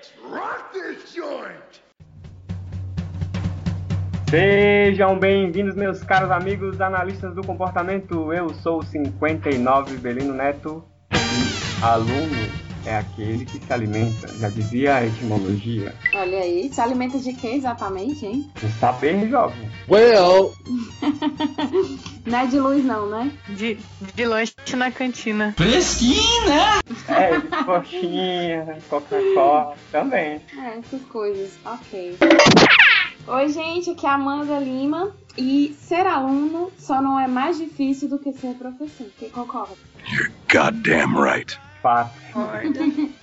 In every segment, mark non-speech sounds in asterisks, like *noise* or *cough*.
Let's rock this joint! Sejam bem-vindos, meus caros amigos analistas do comportamento. Eu sou o 59 Belino Neto aluno é aquele que se alimenta, já dizia a etimologia. Olha aí, se alimenta de quê exatamente, hein? De saber, jovem. Well, *laughs* Não é de luz não, né? De, de lanche na cantina. É, de coxinha, Coca-Cola também. É, essas coisas. Ok. Oi, gente, aqui é a Amanda Lima. E ser aluno só não é mais difícil do que ser professor. Quem concorda? Goddamn right. Fato. *laughs*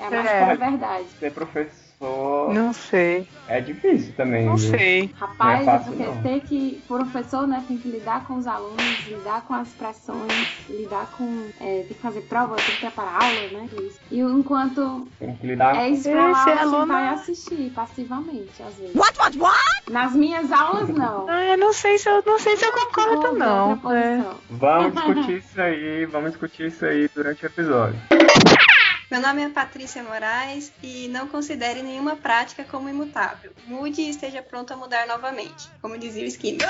É a mais É. pura verdade. Ser professor Não sei, é difícil também. não viu? sei. Rapaz, Não é é fácil, porque não. ter que. Professor, né? Tem que lidar com os alunos, lidar com as pressões, lidar com. é, tem que fazer prova, tem que preparar aula, né? isso. E enquanto Tem que lidar É lá Esse sentar aluno- e assistir passivamente, às vezes. What, what, what? Nas minhas aulas, não. Ah, eu não sei se eu não sei se eu concordo, não. É. Vamos discutir isso aí, vamos discutir isso aí durante o episódio. *laughs* Meu nome é Patrícia Moraes e não considere nenhuma prática como imutável. Mude e esteja pronto a mudar novamente, como dizia o Skinner.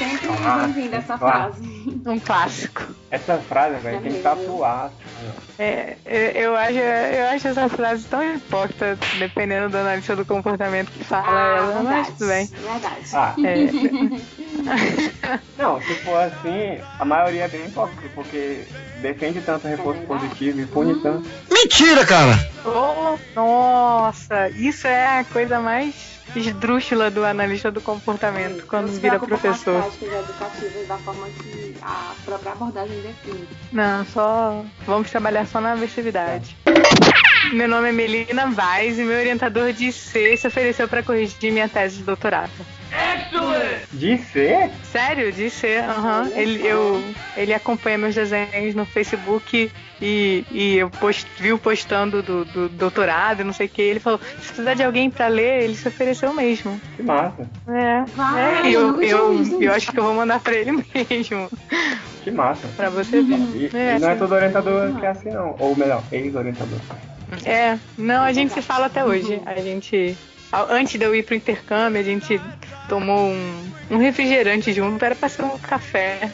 Sempre Ah, bem-vinda essa claro. frase. Um clássico. Essa frase, velho, tem que tatuar. É, é, eu, acho, eu acho essa frase tão hipócrita, dependendo do analista do comportamento que fala ela, mas tudo bem. Verdade. Ah, É, *laughs* Não, se for assim, a maioria é bem hipócrita, porque defende tanto reforço verdade. positivo e pune tanto. mentira, cara! Oh, nossa, isso é a coisa mais esdrúxula do analista do comportamento quando Não se vira preocupa professor. As práticas educativas da forma que a própria abordagem define. Não, só vamos trabalhar só na aversividade. Meu nome é Melina Vaz e meu orientador de IC se ofereceu para corrigir minha tese de doutorado. De ser? Sério, de aham. Olha Ele, eu, ele acompanha meus desenhos no Facebook e, e eu post, viu postando do, do doutorado e não sei o que. Ele falou: se precisar de alguém para ler, ele se ofereceu mesmo. Que massa, É, Vai, é eu eu, eu, eu acho que eu vou mandar para ele *laughs* mesmo, que massa. para você ver. E, É, e não é todo orientador que é assim, não. Ou melhor, ex-orientador. É, não, a gente se fala até hoje. A gente. Antes de eu ir pro intercâmbio, a gente tomou um, um refrigerante junto, era pra ser um café.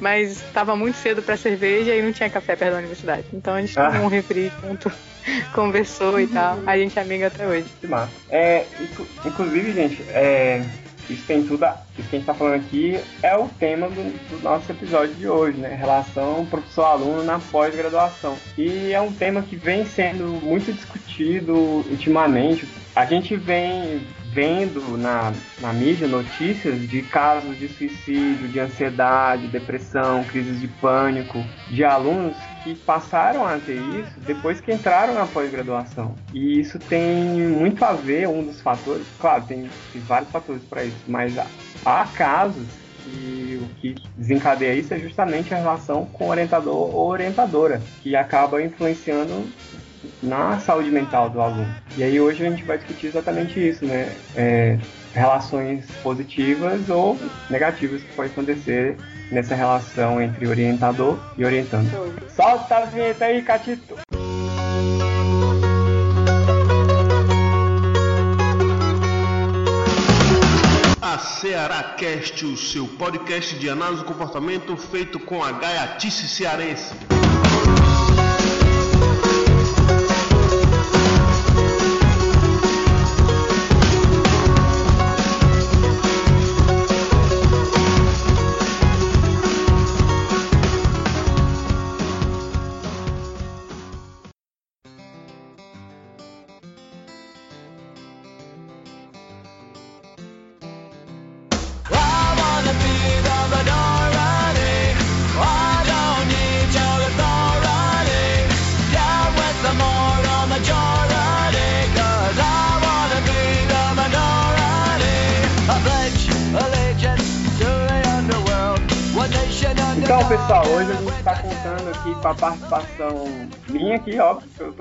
Mas tava muito cedo pra cerveja e não tinha café perto da universidade. Então a gente Ah. tomou um refri junto, *laughs* conversou e tal. A gente é amiga até hoje. Que massa. É, inclu- inclusive, gente, é, isso tem tudo. a- Isso que a gente tá falando aqui é o tema do, do nosso episódio de hoje, né? Relação professor-aluno na pós-graduação. E é um tema que vem sendo muito discutido ultimamente. A gente vem vendo na, na mídia notícias de casos de suicídio, de ansiedade, depressão, crises de pânico, de alunos que passaram a ter isso depois que entraram na pós-graduação. E isso tem muito a ver, um dos fatores, claro, tem, tem vários fatores para isso, mas há, há casos que o que desencadeia isso é justamente a relação com o orientador ou orientadora, que acaba influenciando na saúde mental do aluno. E aí hoje a gente vai discutir exatamente isso, né? É, relações positivas ou negativas que pode acontecer nessa relação entre orientador e orientando. Show. Solta a vinheta aí, Catito! A Ceará Cast, o seu podcast de análise do comportamento feito com a gaiatice cearense.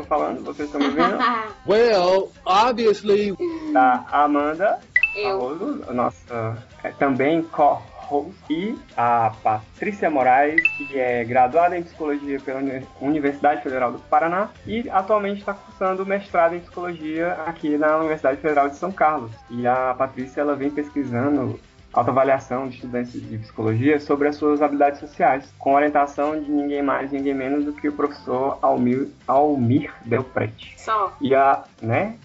Falando, vocês estão me vendo, *laughs* Well, obviously, da Amanda Eu. A nossa é, também Rose, e a Patrícia Moraes, que é graduada em Psicologia pela Universidade Federal do Paraná e atualmente está cursando mestrado em Psicologia aqui na Universidade Federal de São Carlos. E a Patrícia ela vem pesquisando autoavaliação de estudantes de psicologia sobre as suas habilidades sociais, com orientação de ninguém mais, ninguém menos do que o professor Almir, Almir Delprete. Só. E a, né,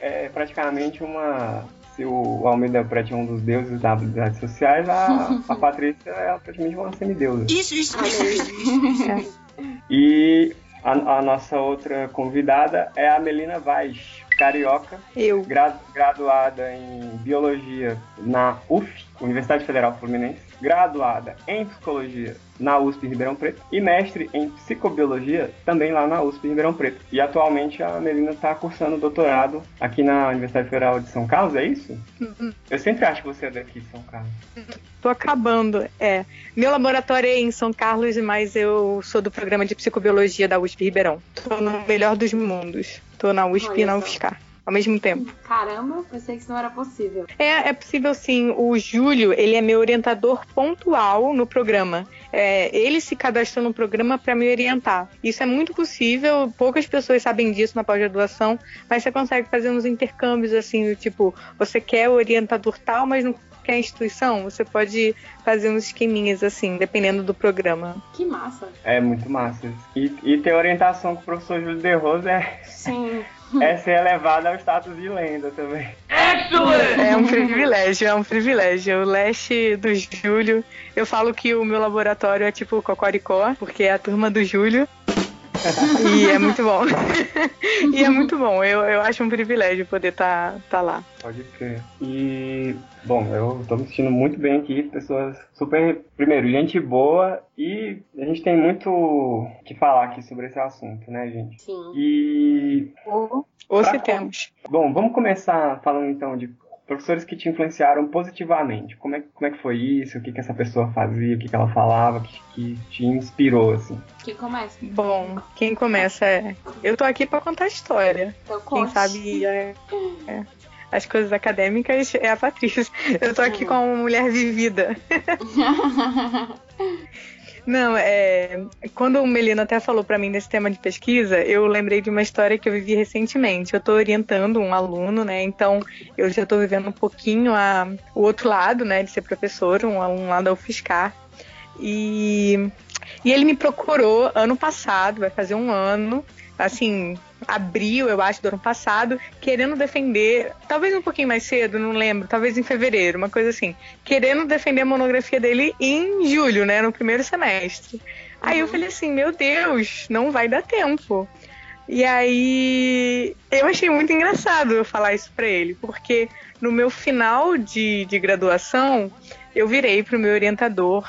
é praticamente uma se o Almir Delprete é um dos deuses das habilidades sociais, a, a *laughs* Patrícia é praticamente uma semideusa. Isso, isso, isso, isso. isso. *laughs* E a, a, nossa outra convidada é a Melina Vaz, carioca, Eu. graduada em biologia na UF, Universidade Federal Fluminense, graduada em psicologia na USP Ribeirão Preto e mestre em psicobiologia também lá na USP Ribeirão Preto. E atualmente a Melina está cursando doutorado aqui na Universidade Federal de São Carlos, é isso? Uhum. Eu sempre acho que você é daqui de São Carlos. Tô acabando, é. Meu laboratório é em São Carlos, mas eu sou do programa de psicobiologia da USP Ribeirão. Tô no melhor dos mundos. Tô na USP Olha e na. UFSCar ao mesmo tempo. Caramba, pensei que isso não era possível. É, é possível sim. O Júlio, ele é meu orientador pontual no programa. É, ele se cadastrou no programa para me orientar. Isso é muito possível, poucas pessoas sabem disso na pós-graduação, mas você consegue fazer uns intercâmbios assim, do tipo, você quer o orientador tal, mas não quer a instituição, você pode fazer uns esqueminhas assim, dependendo do programa. Que massa. É muito massa. E, e ter orientação com o professor Júlio de Rosa é, Sim. *laughs* *laughs* é ser elevado ao status de lenda também. É um privilégio, é um privilégio. O leste do Júlio, eu falo que o meu laboratório é tipo Cocoricó, porque é a turma do Júlio. E é muito bom. *laughs* e é muito bom. Eu, eu acho um privilégio poder estar tá, tá lá. Pode crer. E, bom, eu tô me sentindo muito bem aqui, pessoas super. Primeiro, gente boa e a gente tem muito o que falar aqui sobre esse assunto, né, gente? Sim. E. Ou Pra se com- temos. Bom, vamos começar falando então de professores que te influenciaram positivamente. Como é, como é que foi isso? O que, que essa pessoa fazia? O que, que ela falava? Que, que te inspirou, assim? Quem começa? Bom, quem começa é. Eu tô aqui pra contar a história. Então, Quem conte. sabe é- é. as coisas acadêmicas é a Patrícia. Eu tô aqui com uma mulher vivida. *laughs* Não, é. Quando o Melina até falou pra mim desse tema de pesquisa, eu lembrei de uma história que eu vivi recentemente. Eu tô orientando um aluno, né? Então eu já tô vivendo um pouquinho a, o outro lado, né? De ser professor, um aluno lá da UFSCar. E, e ele me procurou ano passado, vai fazer um ano, assim, abril, eu acho, do ano passado, querendo defender, talvez um pouquinho mais cedo, não lembro, talvez em fevereiro, uma coisa assim, querendo defender a monografia dele em julho, né, no primeiro semestre. Aí eu falei assim, meu Deus, não vai dar tempo. E aí eu achei muito engraçado eu falar isso pra ele, porque no meu final de, de graduação, eu virei pro meu orientador,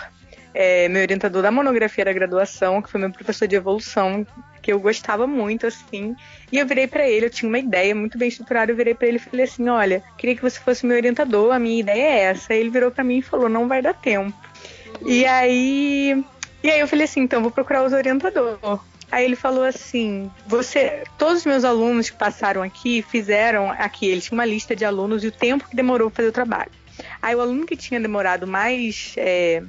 é, meu orientador da monografia da graduação, que foi meu professor de evolução, que eu gostava muito, assim. E eu virei pra ele, eu tinha uma ideia muito bem estruturada, eu virei pra ele e falei assim: olha, queria que você fosse meu orientador, a minha ideia é essa. Aí ele virou pra mim e falou: não vai dar tempo. E aí. E aí eu falei assim: então vou procurar os orientadores. Aí ele falou assim: você, todos os meus alunos que passaram aqui fizeram aqui, eles tinham uma lista de alunos e o tempo que demorou pra fazer o trabalho. Aí o aluno que tinha demorado mais, é,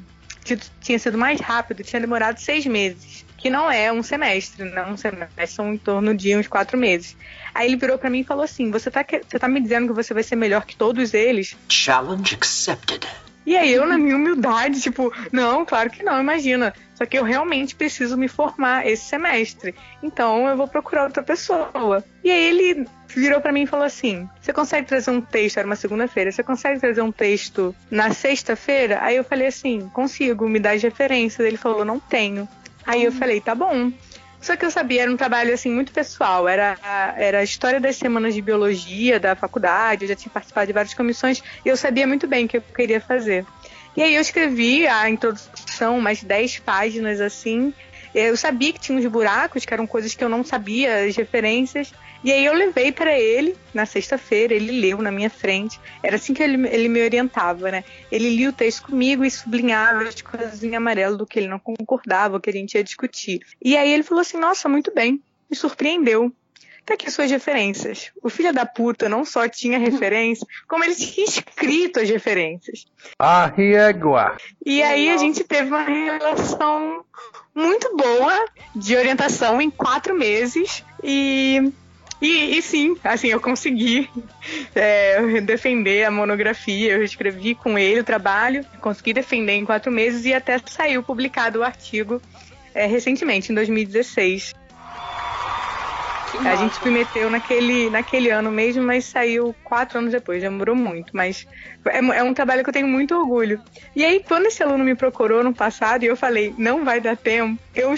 tinha sido mais rápido, tinha demorado seis meses, que não é um semestre, não um semestre, são em torno de uns quatro meses. Aí ele virou pra mim e falou assim: você tá, você tá me dizendo que você vai ser melhor que todos eles? Challenge accepted. E aí eu, na minha humildade, tipo, não, claro que não, imagina. Só que eu realmente preciso me formar esse semestre. Então eu vou procurar outra pessoa. E aí ele virou pra mim e falou assim: Você consegue trazer um texto? Era uma segunda-feira. Você consegue trazer um texto na sexta-feira? Aí eu falei assim: Consigo, me dá as referências. Ele falou: Não tenho. Aí eu falei: Tá bom. Só que eu sabia, era um trabalho assim muito pessoal, era, era a história das semanas de biologia da faculdade, eu já tinha participado de várias comissões e eu sabia muito bem o que eu queria fazer. E aí eu escrevi a introdução, umas 10 páginas assim. Eu sabia que tinha uns buracos, que eram coisas que eu não sabia, as referências. E aí eu levei para ele na sexta-feira, ele leu na minha frente. Era assim que ele, ele me orientava, né? Ele lia o texto comigo e sublinhava as coisas em amarelo do que ele não concordava, que a gente ia discutir. E aí ele falou assim: Nossa, muito bem, me surpreendeu. Tá aqui suas referências. O filho da puta não só tinha *laughs* referência, como ele tinha escrito as referências. Arriégua. E aí a gente teve uma relação muito boa de orientação em quatro meses e e, e, sim, assim, eu consegui *laughs* é, defender a monografia, eu escrevi com ele o trabalho, consegui defender em quatro meses e até saiu publicado o artigo é, recentemente, em 2016. A gente submeteu naquele, naquele ano mesmo, mas saiu quatro anos depois, demorou muito. Mas é, é, um trabalho que eu tenho muito orgulho. E aí, quando esse aluno me procurou no passado e eu falei, não vai dar tempo, eu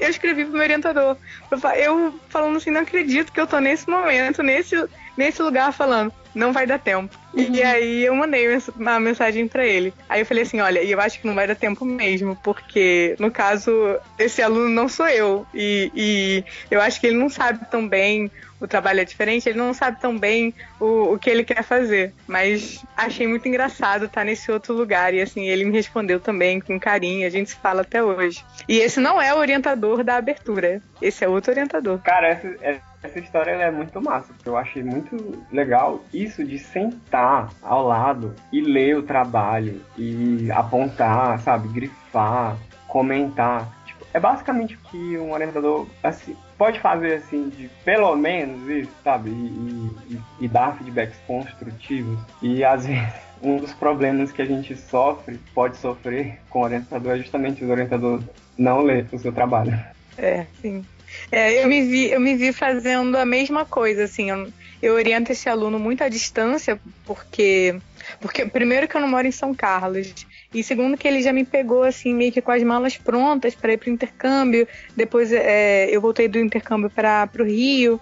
eu escrevi pro meu orientador. Eu, eu falando assim, não acredito que eu tô nesse momento, nesse, nesse lugar falando não vai dar tempo. Uhum. E aí eu mandei uma mensagem para ele. Aí eu falei assim, olha, e eu acho que não vai dar tempo mesmo, porque no caso esse aluno não sou eu e, e eu acho que ele não sabe tão bem o trabalho é diferente, ele não sabe tão bem o, o que ele quer fazer. Mas achei muito engraçado estar nesse outro lugar. E assim, ele me respondeu também com carinho, a gente se fala até hoje. E esse não é o orientador da abertura, esse é outro orientador. Cara, essa, essa história é muito massa, porque eu achei muito legal isso de sentar ao lado e ler o trabalho e apontar, sabe, grifar, comentar. Tipo, é basicamente o que um orientador assim, pode fazer assim, de pelo menos isso, sabe, e, e, e dar feedbacks construtivos. E às *laughs* vezes um dos problemas que a gente sofre, pode sofrer com o orientador, é justamente o orientador não ler o seu trabalho. É, sim. É, eu, me vi, eu me vi fazendo a mesma coisa, assim, eu, eu oriento esse aluno muito à distância, porque, porque primeiro que eu não moro em São Carlos, e segundo que ele já me pegou, assim, meio que com as malas prontas para ir para o intercâmbio, depois é, eu voltei do intercâmbio para o Rio,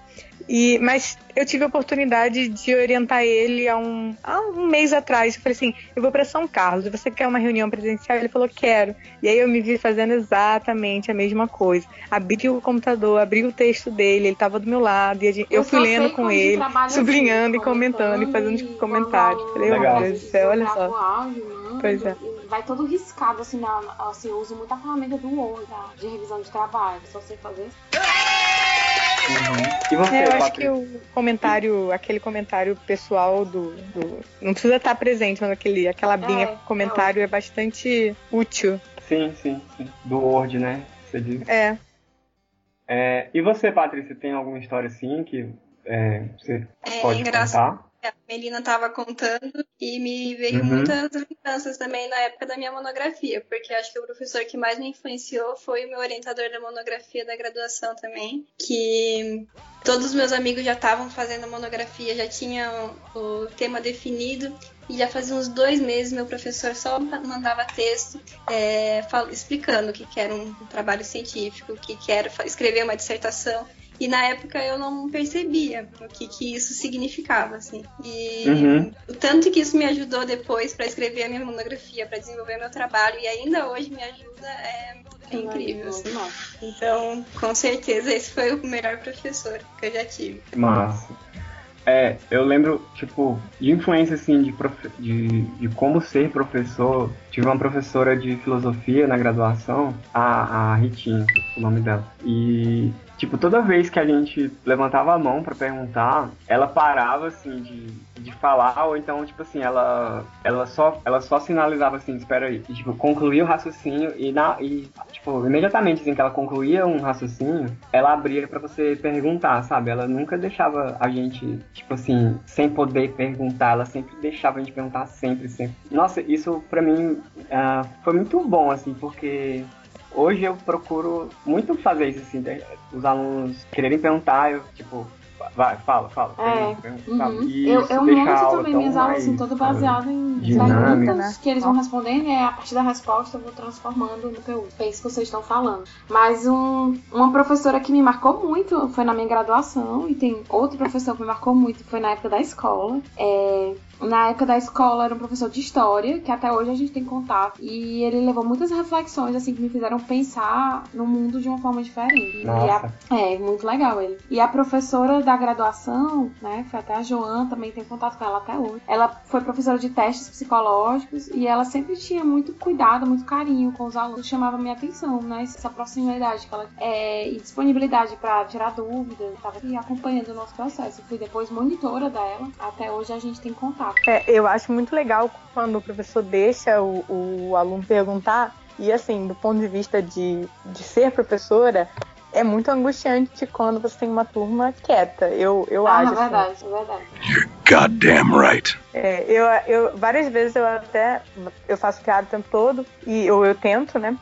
e, mas eu tive a oportunidade de orientar ele há um, há um mês atrás. Eu falei assim: eu vou para São Carlos, você quer uma reunião presencial? Ele falou: quero. E aí eu me vi fazendo exatamente a mesma coisa. Abri o computador, abri o texto dele, ele estava do meu lado, e gente, eu, eu fui lendo com ele, sublinhando assim, e comentando e fazendo comentários. Falei: meu Deus do céu, olha só. Áudio, pois é vai todo riscado, assim, na, assim, eu uso muito a ferramenta do Word, tá? de revisão de trabalho, só sei fazer. Uhum. E você, é, eu Patrícia? acho que o comentário, aquele comentário pessoal do, do, Não precisa estar presente, mas aquele, aquela binha é, comentário é, é, bastante útil. Sim, sim, sim. Do Word, né? Você diz. É. é e você, Patrícia, tem alguma história assim que é, você é, pode engraçado. contar? A Melina estava contando e me veio uhum. muitas lembranças também na época da minha monografia, porque acho que o professor que mais me influenciou foi o meu orientador da monografia da graduação também, que todos os meus amigos já estavam fazendo a monografia, já tinham o tema definido e já fazia uns dois meses meu professor só mandava texto é, explicando o que, que era um, um trabalho científico, o que, que era escrever uma dissertação. E na época eu não percebia o que, que isso significava, assim. E uhum. o tanto que isso me ajudou depois para escrever a minha monografia, para desenvolver meu trabalho, e ainda hoje me ajuda, é, é incrível. Assim. Então, com certeza, esse foi o melhor professor que eu já tive. Massa. É, eu lembro, tipo, de influência, assim, de, profe... de, de como ser professor. Tive uma professora de filosofia na graduação, a, a Ritinha, o nome dela. E Tipo, toda vez que a gente levantava a mão para perguntar, ela parava, assim, de, de falar, ou então, tipo assim, ela, ela, só, ela só sinalizava assim, espera aí, e, tipo, concluía o raciocínio e, na, e, tipo, imediatamente, assim, que ela concluía um raciocínio, ela abria para você perguntar, sabe? Ela nunca deixava a gente, tipo assim, sem poder perguntar, ela sempre deixava a gente perguntar sempre, sempre. Nossa, isso para mim uh, foi muito bom, assim, porque hoje eu procuro muito fazer isso, assim, os alunos quererem perguntar, eu, tipo, vai, fala, fala. É, pergunta, uhum. eu, eu monto também minhas aulas, assim, todo baseado em perguntas né? que eles vão respondendo e a partir da resposta eu vou transformando no que eu penso que vocês estão falando. Mas um, uma professora que me marcou muito foi na minha graduação e tem outro professor que me marcou muito, foi na época da escola. É, na época da escola era um professor de história, que até hoje a gente tem contato. E ele levou muitas reflexões, assim, que me fizeram pensar no mundo de uma forma diferente. Nossa. A, é, muito legal ele. E a professora da graduação, né, foi até a Joana, também tem contato com ela até hoje. Ela foi professora de testes psicológicos e ela sempre tinha muito cuidado, muito carinho com os alunos. Chamava minha atenção, né, essa proximidade que ela é, e disponibilidade para tirar dúvidas. Estava aqui acompanhando o nosso processo. Eu fui depois monitora dela. Até hoje a gente tem contato. É, eu acho muito legal quando o professor deixa o, o aluno perguntar. E assim, do ponto de vista de, de ser professora, é muito angustiante quando você tem uma turma quieta. Eu, eu ah, acho. É verdade, assim. é verdade. You're goddamn right. É, eu, eu, várias vezes eu até eu faço piada o tempo todo, e, ou eu tento, né?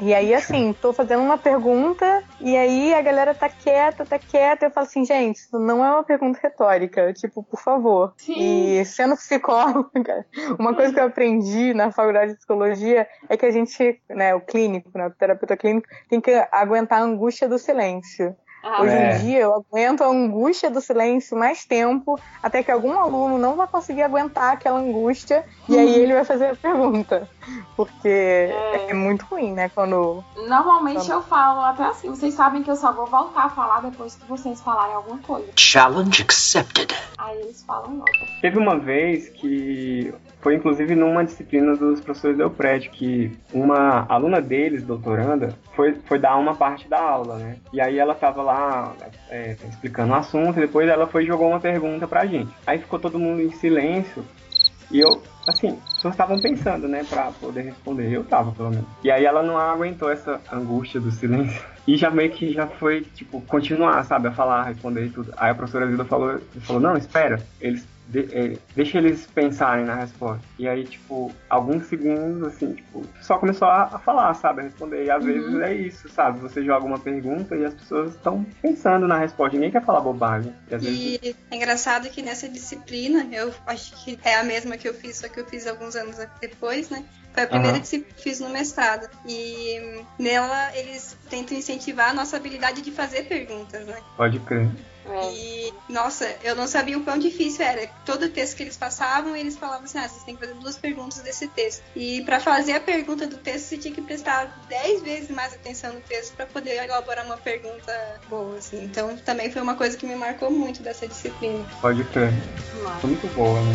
E aí, assim, tô fazendo uma pergunta e aí a galera tá quieta, tá quieta. Eu falo assim, gente, isso não é uma pergunta retórica. Tipo, por favor. Sim. E sendo psicóloga, *laughs* uma coisa que eu aprendi na faculdade de psicologia é que a gente, né, o clínico, né, o terapeuta clínico, tem que aguentar a angústia do silêncio. Ah, Hoje É. em dia eu aguento a angústia do silêncio mais tempo, até que algum aluno não vai conseguir aguentar aquela angústia e aí ele vai fazer a pergunta. Porque é, muito ruim, né? Quando. Normalmente eu falo até assim, vocês sabem que eu só vou voltar a falar depois que vocês falarem alguma coisa. Challenge accepted. Aí eles falam logo. Teve uma vez que foi inclusive numa disciplina dos professores do prédio que uma aluna deles, doutoranda, foi, foi dar uma parte da aula, né? E aí ela tava lá é, explicando o assunto e depois ela foi e jogou uma pergunta pra gente. Aí ficou todo mundo em silêncio e eu, assim, as pessoas estavam pensando, né, pra poder responder. Eu tava, pelo menos. E aí ela não aguentou essa angústia do silêncio. *laughs* E já meio que já foi, tipo, continuar, sabe, a falar, responder e tudo. Aí a professora Zilda falou, falou não, espera, eles de- é, deixa eles pensarem na resposta. E aí, tipo, alguns segundos, assim, tipo, só começou a, a falar, sabe, a responder. E às vezes é isso, sabe? Você joga uma pergunta e as pessoas estão pensando na resposta. Ninguém quer falar bobagem. E vezes E é engraçado que nessa disciplina, eu acho que é a mesma que eu fiz, só que eu fiz alguns anos depois, né? Foi a primeira disciplina que fiz no mestrado. E nela eles tentam incentivar a nossa habilidade de fazer perguntas, né? pode crer. É. E, nossa, eu não sabia o quão difícil era. Todo texto que eles passavam, eles falavam assim: ah, vocês têm que fazer duas perguntas desse texto. E pra fazer a pergunta do texto, você tinha que prestar dez vezes mais atenção no texto pra poder elaborar uma pergunta boa, assim. Então, também foi uma coisa que me marcou muito dessa disciplina. Pode crer. Muito boa, né?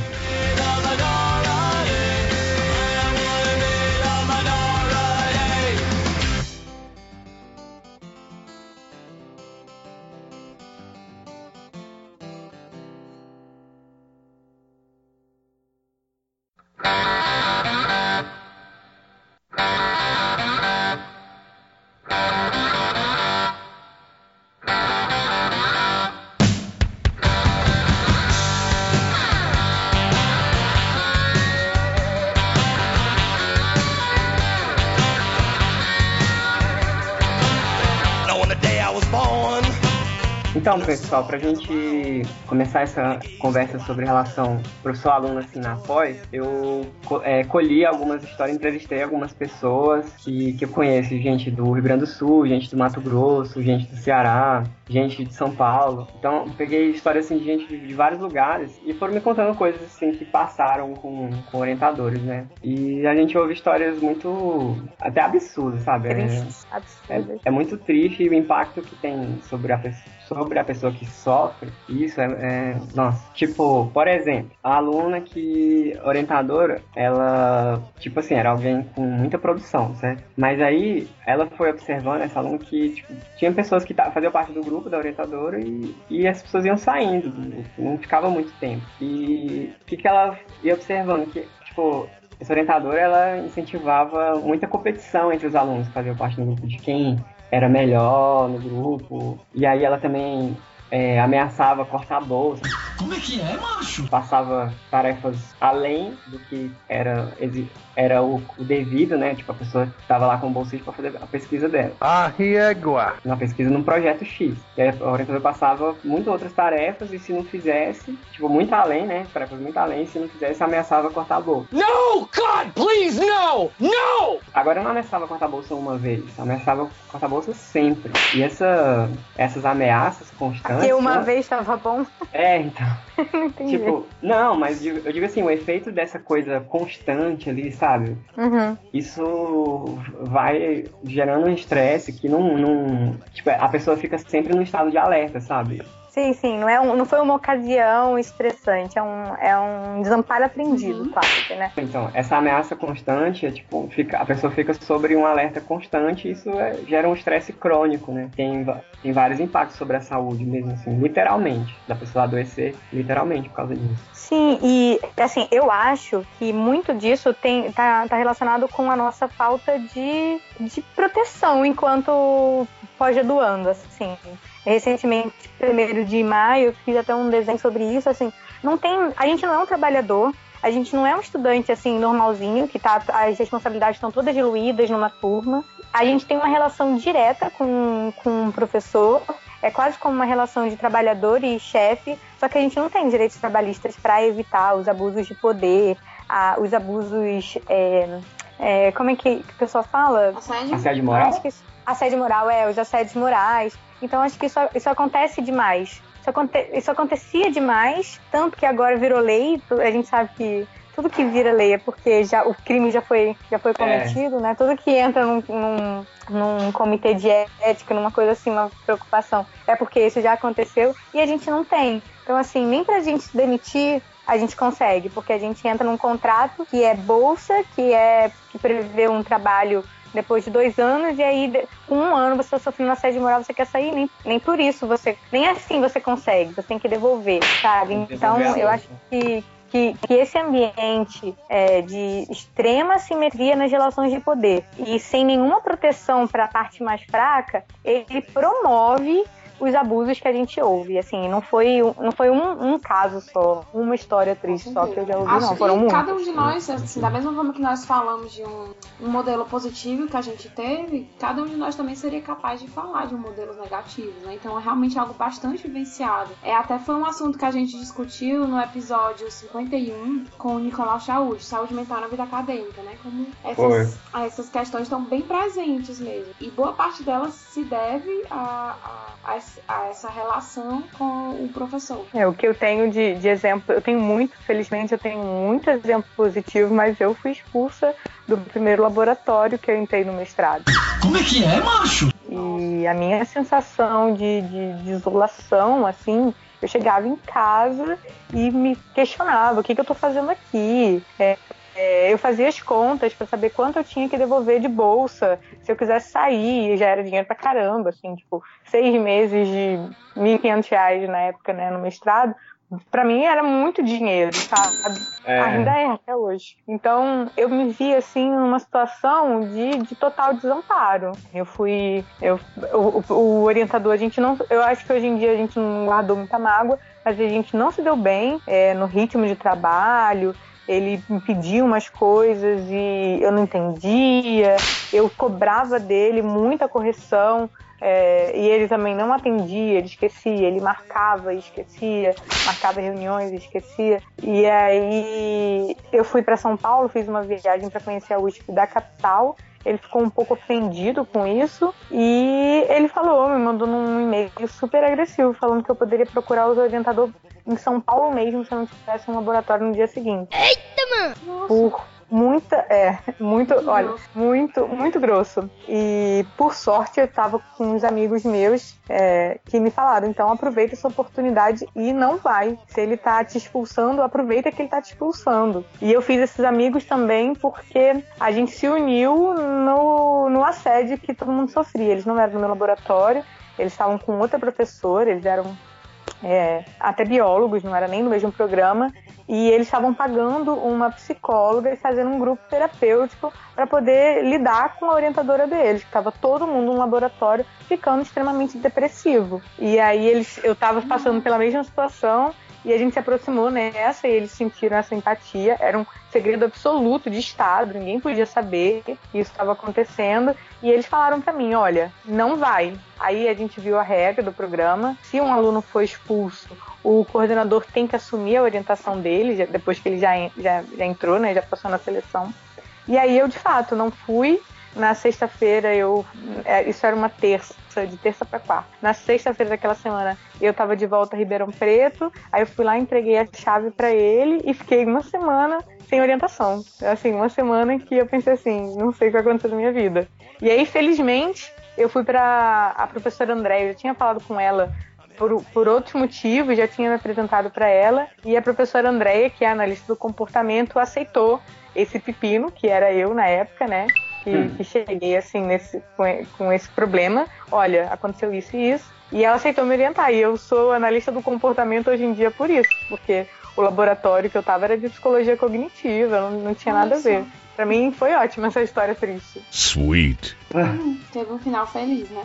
Então, pessoal, pra gente começar essa conversa sobre relação professor-aluno assim na pós, eu é, colhi algumas histórias, entrevistei algumas pessoas que, que eu conheço, gente do Rio Grande do Sul, gente do Mato Grosso, gente do Ceará, gente de São Paulo. Então, peguei histórias assim, de gente de, de vários lugares e foram me contando coisas assim que passaram com, com orientadores, né? E a gente ouve histórias muito até absurdas, sabe? É- Tristes, é, absurdas. é muito triste o impacto que tem sobre a, pe- sobre a pessoa que sofre. Isso é, é- Nossa. Tipo, por exemplo, a aluna que. orientadora, ela. Tipo assim, era alguém com muita produção, certo? Mas aí ela foi observando, essa aluna, que tipo, tinha pessoas que faziam parte do grupo da orientadora e, e as pessoas iam saindo do grupo, não ficava muito tempo. E o que, que ela ia observando? Que, tipo, essa orientadora ela incentivava muita competição entre os alunos que faziam parte do grupo de quem era melhor no grupo. E aí ela também é, ameaçava cortar a bolsa. Como é que é, macho? Passava tarefas além do que era, era o, o devido, né? Tipo, a pessoa estava lá com o bolsista para fazer a pesquisa dela. Ahiegua. Uma pesquisa num projeto X. E aí a orientadora passava muito outras tarefas e se não fizesse, tipo, muito além, né? Tarefas muito além, se não fizesse, ameaçava cortar a bolsa. No! God, please, no! No! Agora eu não ameaçava cortar a bolsa uma vez, ameaçava cortar a bolsa sempre. E essa, essas ameaças constantes. Porque uma vez tava bom. É, então. *laughs* Entendi. Tipo, não, mas eu digo assim, o efeito dessa coisa constante ali, sabe? Uhum. Isso vai gerando um estresse que não, não. Tipo, a pessoa fica sempre no estado de alerta, sabe? Sim, sim, não, é um, não foi uma ocasião estressante, é um, é um desamparo aprendido, uhum. quase, né? Então, essa ameaça constante, é, tipo, fica, a pessoa fica sobre um alerta constante e isso é, gera um estresse crônico, né? Tem, tem vários impactos sobre a saúde mesmo, assim, literalmente, da pessoa adoecer literalmente por causa disso. Sim, e assim, eu acho que muito disso tem, tá, tá relacionado com a nossa falta de, de proteção enquanto pós-graduando, assim recentemente, primeiro de maio, eu fiz até um desenho sobre isso, assim, não tem, a gente não é um trabalhador, a gente não é um estudante assim normalzinho, que tá as responsabilidades estão todas diluídas numa turma. A gente tem uma relação direta com, com o professor, é quase como uma relação de trabalhador e chefe, só que a gente não tem direitos trabalhistas para evitar os abusos de poder, a, os abusos. É, é, como é que, que o pessoal fala? Assédio, assédio moral? Assédio moral, é, os assédios morais. Então acho que isso, isso acontece demais. Isso, aconte, isso acontecia demais, tanto que agora virou lei. A gente sabe que tudo que vira lei é porque já, o crime já foi, já foi é. cometido, é. né? Tudo que entra num, num, num, comitê de ética, numa coisa assim, uma preocupação, é porque isso já aconteceu e a gente não tem. Então, assim, nem pra gente se demitir a gente consegue, porque a gente entra num contrato que é bolsa, que é que prevê um trabalho depois de dois anos, e aí com um ano você está sofrendo assédio moral, você quer sair, nem, nem por isso você. Nem assim você consegue, você tem que devolver, sabe? Então eu acho que, que, que, esse ambiente é, de extrema simetria nas relações de poder e sem nenhuma proteção para a parte mais fraca, ele promove os abusos que a gente ouve. Assim, não foi, não foi um, um caso só, uma história triste só que eu já ouvi, Acho não. Foram que cada um de nós, assim, da mesma forma que nós falamos de um, um modelo positivo que a gente teve, cada um de nós também seria capaz de falar de um modelo negativo, né? Então é realmente algo bastante vivenciado. É, até foi um assunto que a gente discutiu no episódio 51 com o Nicolau Chaud, saúde mental na vida acadêmica, né? Como essas, essas questões estão bem presentes mesmo. E boa parte delas se deve a, a, a a essa relação com o professor. É, o que eu tenho de, de exemplo, eu tenho muito, felizmente eu tenho muito exemplo positivo, mas eu fui expulsa do primeiro laboratório que eu entrei no mestrado. Como é que é, macho? E a minha sensação de, de, de isolação, assim, eu chegava em casa e me questionava o que, que eu estou fazendo aqui. É, é, eu fazia as contas para saber quanto eu tinha que devolver de bolsa se eu quisesse sair, já era dinheiro pra caramba, assim, tipo, seis meses de R$ 1.500 na época, né, no mestrado, para mim era muito dinheiro, sabe? É. Ainda é até hoje. Então eu me vi assim numa situação de, de total desamparo. Eu fui, eu, o, o, orientador a gente não, eu acho que hoje em dia a gente não guardou muita mágoa, mas a gente não se deu bem é, no ritmo de trabalho ele me pedia umas coisas e eu não entendia, eu cobrava dele muita correção. É, e ele também não atendia, ele esquecia, ele marcava e esquecia, marcava reuniões e esquecia. E aí eu fui para São Paulo, fiz uma viagem para conhecer a USP da capital ele ficou um pouco ofendido com isso e ele falou, me mandou num e-mail super agressivo, falando que eu poderia procurar os orientadores em São Paulo mesmo se eu não tivesse um laboratório no dia seguinte. Eita, mano! Por muita, é, muito, olha, muito, muito grosso. E por sorte eu tava com uns amigos meus é, que me falaram, então aproveita essa oportunidade e não vai. Se ele tá te expulsando, aproveita que ele tá te expulsando. E eu fiz esses amigos também porque a gente se uniu no, no assédio que todo mundo sofria. Eles não eram no meu laboratório, eles estavam com outra professora, eles eram é, até biólogos, não era nem no mesmo programa, e eles estavam pagando uma psicóloga e fazendo um grupo terapêutico para poder lidar com a orientadora deles, que estava todo mundo no laboratório ficando extremamente depressivo. E aí eles, eu estava passando pela mesma situação e a gente se aproximou nessa e eles sentiram essa empatia. Era um segredo absoluto de Estado, ninguém podia saber que isso estava acontecendo. E eles falaram para mim: olha, não vai. Aí a gente viu a regra do programa. Se um aluno for expulso, o coordenador tem que assumir a orientação dele, depois que ele já, já, já entrou, né, já passou na seleção. E aí eu, de fato, não fui. Na sexta-feira eu. É, isso era uma terça, de terça para quarta. Na sexta-feira daquela semana eu tava de volta a Ribeirão Preto, aí eu fui lá, entreguei a chave para ele e fiquei uma semana sem orientação. Assim, uma semana em que eu pensei assim, não sei o que vai acontecer na minha vida. E aí, felizmente, eu fui para a professora André, eu já tinha falado com ela por, por outros motivos, já tinha me apresentado para ela, e a professora Andréia, que é analista do comportamento, aceitou esse pepino, que era eu na época, né? Que, hum. que cheguei assim nesse, com, com esse problema. Olha, aconteceu isso e isso. E ela aceitou me orientar. E eu sou analista do comportamento hoje em dia por isso, porque o laboratório que eu tava era de psicologia cognitiva, não, não tinha nada a ver. Pra mim foi ótima essa história triste. Sweet. Hum, *laughs* teve um final feliz, né?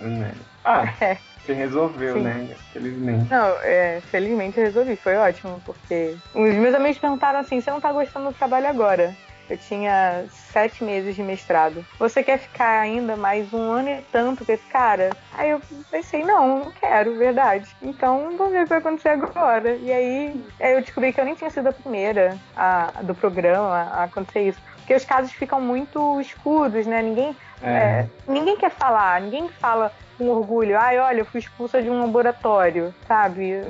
É, ah, é. Você resolveu, Sim. né? Felizmente. Não, é, felizmente eu resolvi, foi ótimo, porque os meus amigos perguntaram assim: você não tá gostando do trabalho agora? Eu tinha sete meses de mestrado. Você quer ficar ainda mais um ano e tanto com esse cara? Aí eu pensei, não, não quero, verdade. Então vamos ver o que vai acontecer agora. E aí eu descobri que eu nem tinha sido a primeira a, do programa a acontecer isso. Porque os casos ficam muito escuros, né? Ninguém, é. É, ninguém quer falar, ninguém fala com orgulho. Ai, olha, eu fui expulsa de um laboratório, sabe?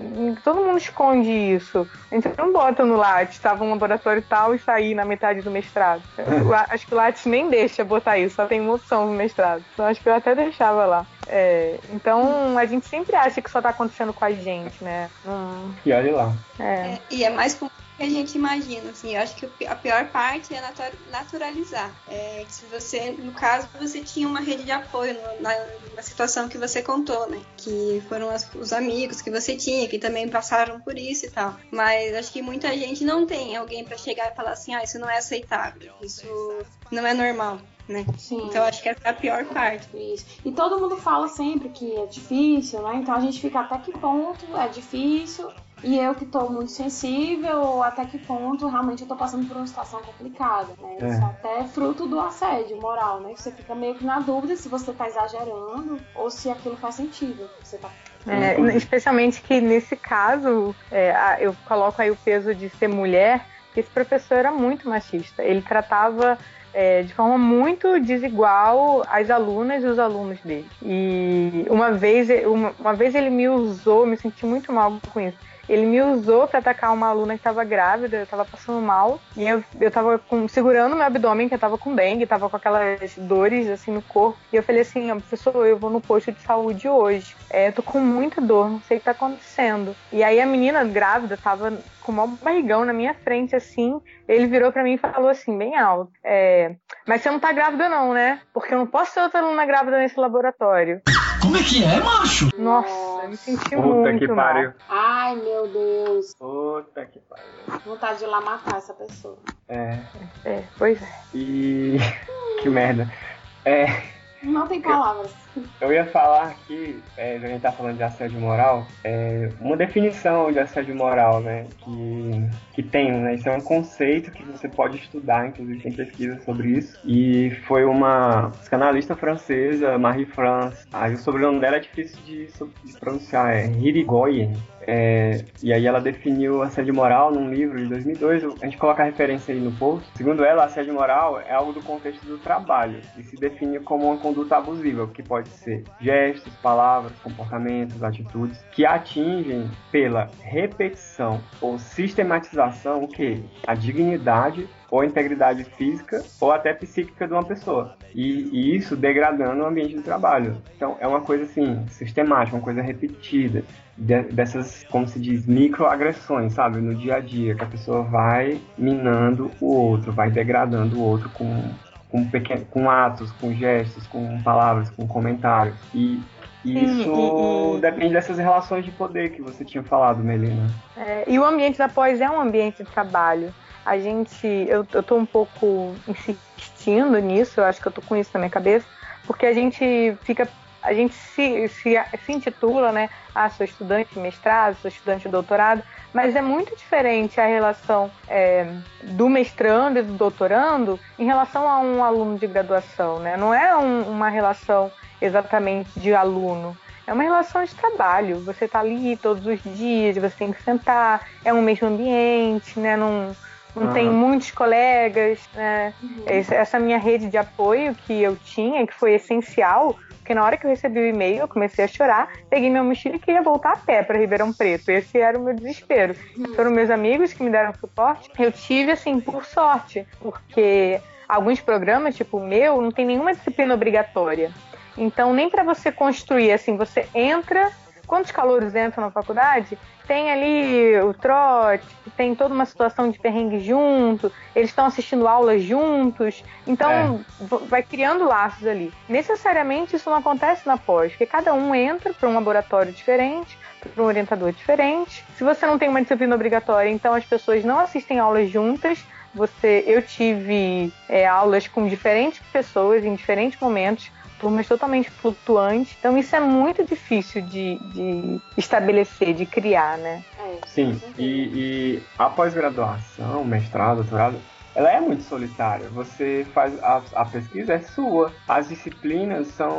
Todo mundo esconde isso. A gente não bota no Lattes, estava um laboratório tal e sair na metade do mestrado. Eu acho que o Lattes nem deixa botar isso, só tem uma opção no mestrado. Então acho que eu até deixava lá. É, então a gente sempre acha que só tá acontecendo com a gente, né? Hum. E olha lá. É. é e é mais com que a gente imagina, assim, eu acho que a pior parte é naturalizar. É, se você, no caso, você tinha uma rede de apoio na, na, situação que você contou, né? Que foram as, os amigos que você tinha, que também passaram por isso e tal. Mas acho que muita gente não tem alguém para chegar e falar assim, ah, isso não é aceitável, isso não é normal. Né? Sim. Então acho que essa é a pior parte. Isso. E todo mundo fala sempre que é difícil, né? Então a gente fica até que ponto é difícil e eu que estou muito sensível, até que ponto realmente eu estou passando por uma situação complicada, né? É. Isso até é fruto do assédio moral, né? Você fica meio que na dúvida se você está exagerando ou se aquilo faz sentido. Você tá é, especialmente que nesse caso, é, eu coloco aí o peso de ser mulher, que esse professor era muito machista. Ele tratava é, de forma muito desigual as alunas e os alunos dele. E uma vez, uma, uma vez ele me usou, me senti muito mal com isso ele me usou para atacar uma aluna que estava grávida, eu estava passando mal, e eu, eu tava com, segurando meu abdômen, que eu tava com dengue, tava com aquelas dores assim no corpo, e eu falei assim, professor, eu vou no posto de saúde hoje. É, eu tô com muita dor, não sei o que tá acontecendo. E aí a menina grávida tava com um barrigão na minha frente, assim. Ele virou para mim e falou assim, bem alto: é, Mas você não tá grávida, não, né? Porque eu não posso ser outra aluna grávida nesse laboratório. Como é que é, macho? Nossa, eu me senti Puta muito que pariu. Ai, meu Deus. Puta que pariu. Vontade de ir lá matar essa pessoa. É. É, pois é. E. *laughs* que merda. É. Não tem palavras. Eu ia falar aqui, é, a gente tá falando de assédio moral, é, uma definição de assédio moral, né, que, que tem, né, isso é um conceito que você pode estudar, inclusive tem pesquisa sobre isso, e foi uma psicanalista francesa, Marie-France, aí o sobrenome dela é difícil de, de pronunciar, é Hirigoyen, é, e aí ela definiu assédio moral num livro de 2002. A gente coloca a referência aí no post. Segundo ela, assédio moral é algo do contexto do trabalho e se define como uma conduta abusiva, que pode ser gestos, palavras, comportamentos, atitudes que atingem pela repetição ou sistematização o que? A dignidade ou integridade física ou até psíquica de uma pessoa. E, e, isso degradando o ambiente do trabalho. Então é uma coisa assim, sistemática, uma coisa repetida. De, dessas, como se diz, microagressões, sabe? No dia a dia, que a pessoa vai minando o outro, vai degradando o outro com, com, com atos, com gestos, com palavras, com comentários. E isso e, e, depende dessas relações de poder que você tinha falado, Melina. É, e o ambiente da pós é um ambiente de trabalho a gente. Eu, eu tô um pouco insistindo nisso, eu acho que eu tô com isso na minha cabeça, porque a gente fica. A gente se, se, se intitula, né? Ah, sou estudante de mestrado, sou estudante de doutorado, mas é muito diferente a relação é, do mestrando e do doutorando em relação a um aluno de graduação, né? Não é um, uma relação exatamente de aluno. É uma relação de trabalho. Você está ali todos os dias, você tem que sentar, é um mesmo ambiente, né? Não, não tem muitos colegas, né? Uhum. Essa minha rede de apoio que eu tinha, que foi essencial, porque na hora que eu recebi o e-mail, eu comecei a chorar, peguei meu mochila e queria voltar a pé para Ribeirão Preto. Esse era o meu desespero. Uhum. Foram meus amigos que me deram suporte. Eu tive, assim, por sorte, porque alguns programas, tipo o meu, não tem nenhuma disciplina obrigatória. Então, nem para você construir, assim, você entra. Quantos calouros entram na faculdade? Tem ali o trote, tem toda uma situação de perrengue junto, eles estão assistindo aulas juntos, então é. vai criando laços ali. Necessariamente isso não acontece na pós, porque cada um entra para um laboratório diferente, para um orientador diferente. Se você não tem uma disciplina obrigatória, então as pessoas não assistem aulas juntas, você eu tive é, aulas com diferentes pessoas em diferentes momentos turmas totalmente flutuantes. Então isso é muito difícil de, de estabelecer, de criar, né? É, Sim, e, e a pós-graduação, mestrado, doutorado, ela é muito solitária. Você faz a, a, pesquisa é sua. As disciplinas são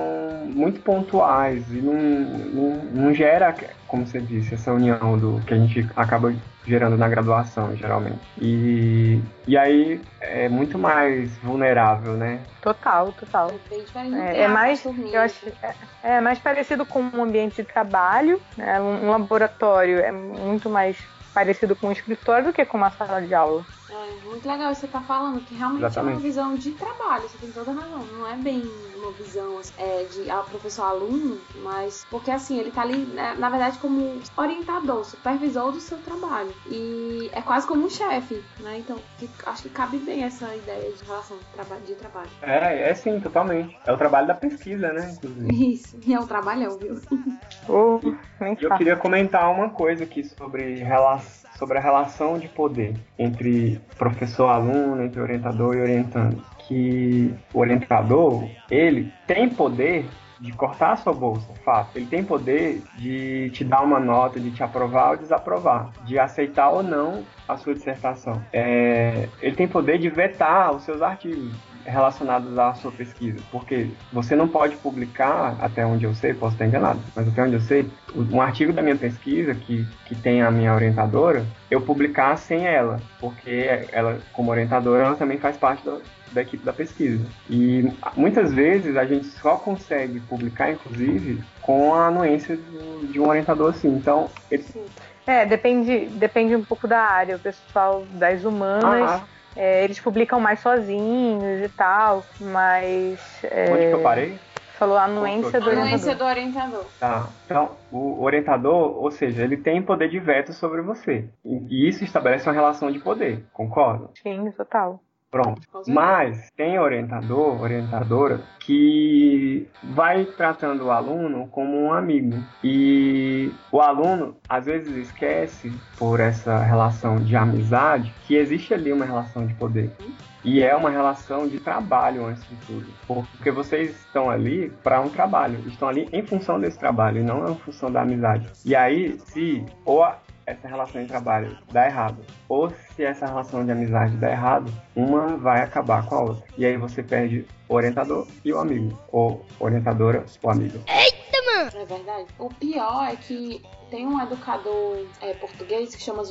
muito pontuais e não, não, não, gera, como você disse, essa união do que a gente acaba gerando na graduação, geralmente. E, e aí é muito mais vulnerável, né? Total, total. É, é mais, eu acho, é, é, mais parecido com um ambiente de trabalho, né? um, um laboratório é muito mais parecido com um escritório do que com uma sala de aula. É muito legal você tá falando, que realmente Exatamente. é uma visão de trabalho, você tem toda razão. Não é bem uma visão é, de ah, professor-aluno, mas porque assim, ele tá ali, né, na verdade, como orientador, supervisor do seu trabalho. E é quase como um chefe, né? Então, que, acho que cabe bem essa ideia de relação de trabalho. De trabalho. É, é sim, totalmente. É o trabalho da pesquisa, né? Inclusive. Isso, e *laughs* é um trabalhão, viu? Oh, eu queria comentar uma coisa aqui sobre relação sobre a relação de poder entre professor-aluno, entre orientador e orientando. Que o orientador, ele tem poder de cortar a sua bolsa, fato. Ele tem poder de te dar uma nota, de te aprovar ou desaprovar, de aceitar ou não a sua dissertação. É, ele tem poder de vetar os seus artigos relacionados à sua pesquisa, porque você não pode publicar, até onde eu sei, posso estar enganado, mas até onde eu sei, um artigo da minha pesquisa que, que tem a minha orientadora, eu publicar sem ela, porque ela, como orientadora, ela também faz parte do, da equipe da pesquisa. E muitas vezes a gente só consegue publicar, inclusive, com a anuência de, de um orientador assim. Então, ele... É, depende, depende um pouco da área. O pessoal das humanas. Ah, é, eles publicam mais sozinhos e tal, mas. É... Onde que eu parei? Falou a anuência do orientador. Anuência do orientador. Tá. Então, o orientador, ou seja, ele tem poder de veto sobre você. E isso estabelece uma relação de poder, concorda? Sim, total. Pronto. Mas tem orientador, orientadora, que vai tratando o aluno como um amigo. E o aluno, às vezes, esquece, por essa relação de amizade, que existe ali uma relação de poder. E é uma relação de trabalho antes de tudo. Porque vocês estão ali para um trabalho, estão ali em função desse trabalho e não em função da amizade. E aí, se ou a, essa relação de trabalho dá errado, ou se essa relação de amizade dá errado, uma vai acabar com a outra. E aí você perde o orientador e o amigo, ou orientadora, o amigo. Eita, mano! É verdade. O pior é que tem um educador é, português que chama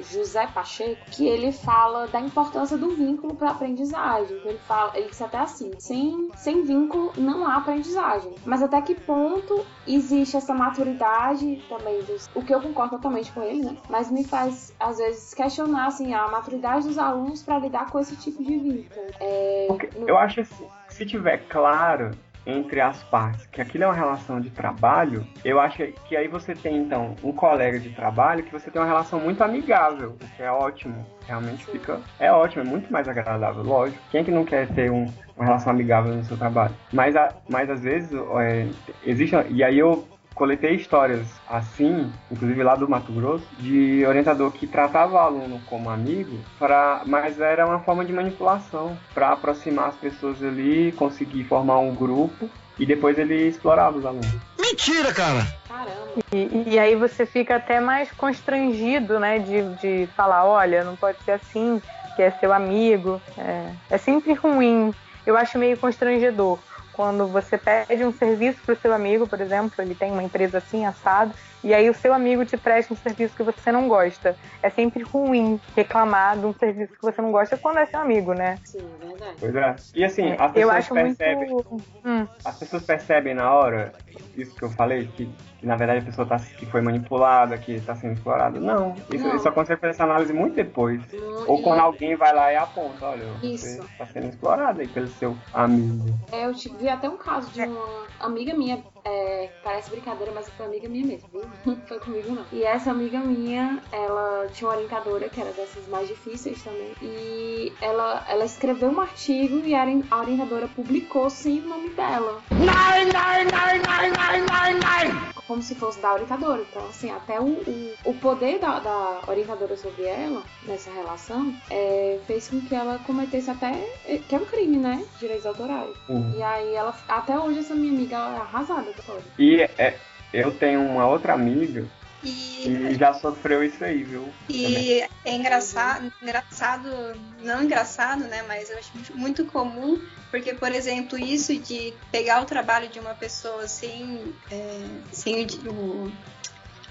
José Pacheco, que ele fala da importância do vínculo para aprendizagem. Ele fala, ele disse até assim: sem, sem vínculo não há aprendizagem. Mas até que ponto existe essa maturidade também dos, o que eu concordo totalmente com ele, né? Mas me faz às vezes questionar assim a maturidade dos alunos para lidar com esse tipo de vínculo. É, no... Eu acho assim, se tiver claro entre as partes, que aquilo é uma relação de trabalho, eu acho que aí você tem então um colega de trabalho que você tem uma relação muito amigável, o que é ótimo. Realmente fica. É ótimo, é muito mais agradável, lógico. Quem é que não quer ter um, uma relação amigável no seu trabalho? Mas, a, mas às vezes é, existe. E aí eu coletei histórias assim, inclusive lá do Mato Grosso, de orientador que tratava o aluno como amigo, pra, mas era uma forma de manipulação para aproximar as pessoas ali, conseguir formar um grupo e depois ele explorava os alunos. Mentira, cara! Caramba! E, e aí você fica até mais constrangido, né, de, de falar, olha, não pode ser assim, que é seu amigo. É, é sempre ruim. Eu acho meio constrangedor quando você pede um serviço para o seu amigo, por exemplo, ele tem uma empresa assim, assado, E aí o seu amigo te presta um serviço que você não gosta. É sempre ruim reclamar de um serviço que você não gosta quando é seu amigo, né? Sim, é verdade. Pois é. E assim, é, as pessoas eu acho percebem. Muito... Hum. As pessoas percebem na hora isso que eu falei, que que na verdade a pessoa tá, que foi manipulada, que está sendo explorada. Não, isso, não. isso acontece com essa análise muito depois. Não, Ou quando alguém vai lá e aponta, olha, isso. você está sendo explorada aí pelo seu amigo. É, eu vi até um caso de uma amiga minha, é, parece brincadeira, mas foi amiga minha mesmo, viu? Não foi comigo não. E essa amiga minha, ela tinha uma orientadora que era dessas mais difíceis também. E ela, ela escreveu um artigo e a orientadora publicou sem o nome dela. Nine, nine, nine como se fosse da orientadora. Então, assim, até o, o, o poder da, da, orientadora sobre ela, nessa relação, é, fez com que ela cometesse até. que é um crime, né? Direitos autorais. Uhum. E aí, ela. Até hoje, essa minha amiga é arrasada. E é, eu tenho uma outra amiga e, e, já sofreu isso aí, viu? E Também. é engraçado, engraçado, não engraçado, né? Mas eu acho muito comum, porque, por exemplo, isso de pegar o trabalho de uma pessoa sem, é, sem o,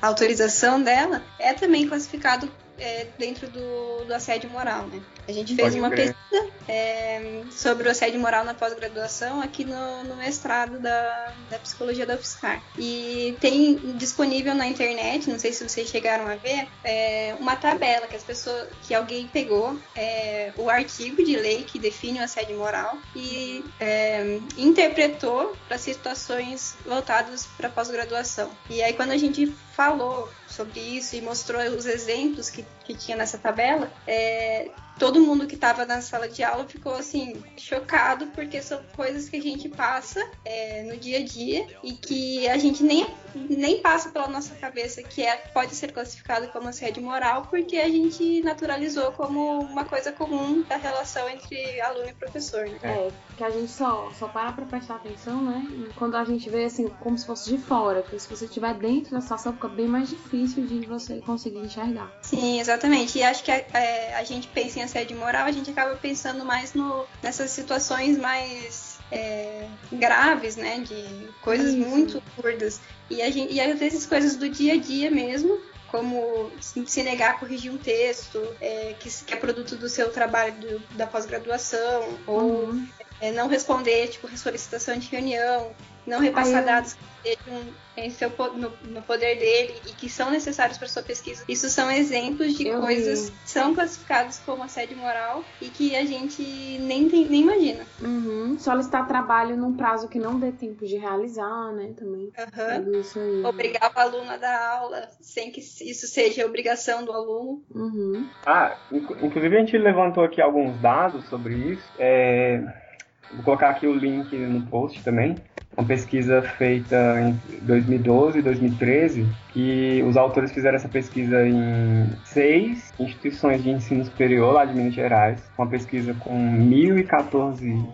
a autorização dela é também classificado é, dentro do, do, assédio moral, né? A gente fez Pode uma crer. pesquisa é, sobre o assédio moral na pós-graduação aqui no, no, mestrado da, da psicologia da UFSCar. E tem disponível na internet, não sei se vocês chegaram a ver, é, uma tabela que as pessoas, que alguém pegou é, o artigo de lei que define o assédio moral e é, interpretou para situações voltadas para pós-graduação. E aí quando a gente falou sobre isso e mostrou os exemplos que, que tinha nessa tabela, é, todo mundo que estava na sala de aula ficou assim chocado porque são coisas que a gente passa é, no dia a dia e que a gente nem, nem passa pela nossa cabeça que é, pode ser classificado como assédio moral porque a gente naturalizou como uma coisa comum da relação entre aluno e professor. Né? É, que a gente só, só para pra prestar atenção, né? Quando a gente vê assim como se fosse de fora, porque se você estiver dentro da situação fica bem mais difícil de você conseguir enxergar. Sim, exatamente. E acho que a, é, a gente pensa em assédio moral, a gente acaba pensando mais no, nessas situações mais é, graves, né? De coisas Isso. muito curdas. E, a gente, e às vezes coisas do dia a dia mesmo, como se negar a corrigir um texto é, que, que, é produto do seu trabalho do, da pós-graduação, ou uhum. é, não responder, tipo, solicitação de reunião, não repassar dados que estejam em seu, no, no, poder dele e que são necessários para sua pesquisa. Isso são exemplos de eu coisas vi. que são classificadas como assédio moral e que a gente nem, tem, nem imagina. Uhum. Solicitar trabalho num prazo que não dê tempo de realizar, né? Também. Uhum. Isso aí. Obrigar o aluno a dar aula sem que isso seja obrigação do aluno. Uhum. Ah, inclusive a gente levantou aqui alguns dados sobre isso. É... Vou colocar aqui o link no post também uma pesquisa feita em 2012 e 2013, que os autores fizeram essa pesquisa em seis instituições de ensino superior lá de Minas Gerais, uma pesquisa com 1.014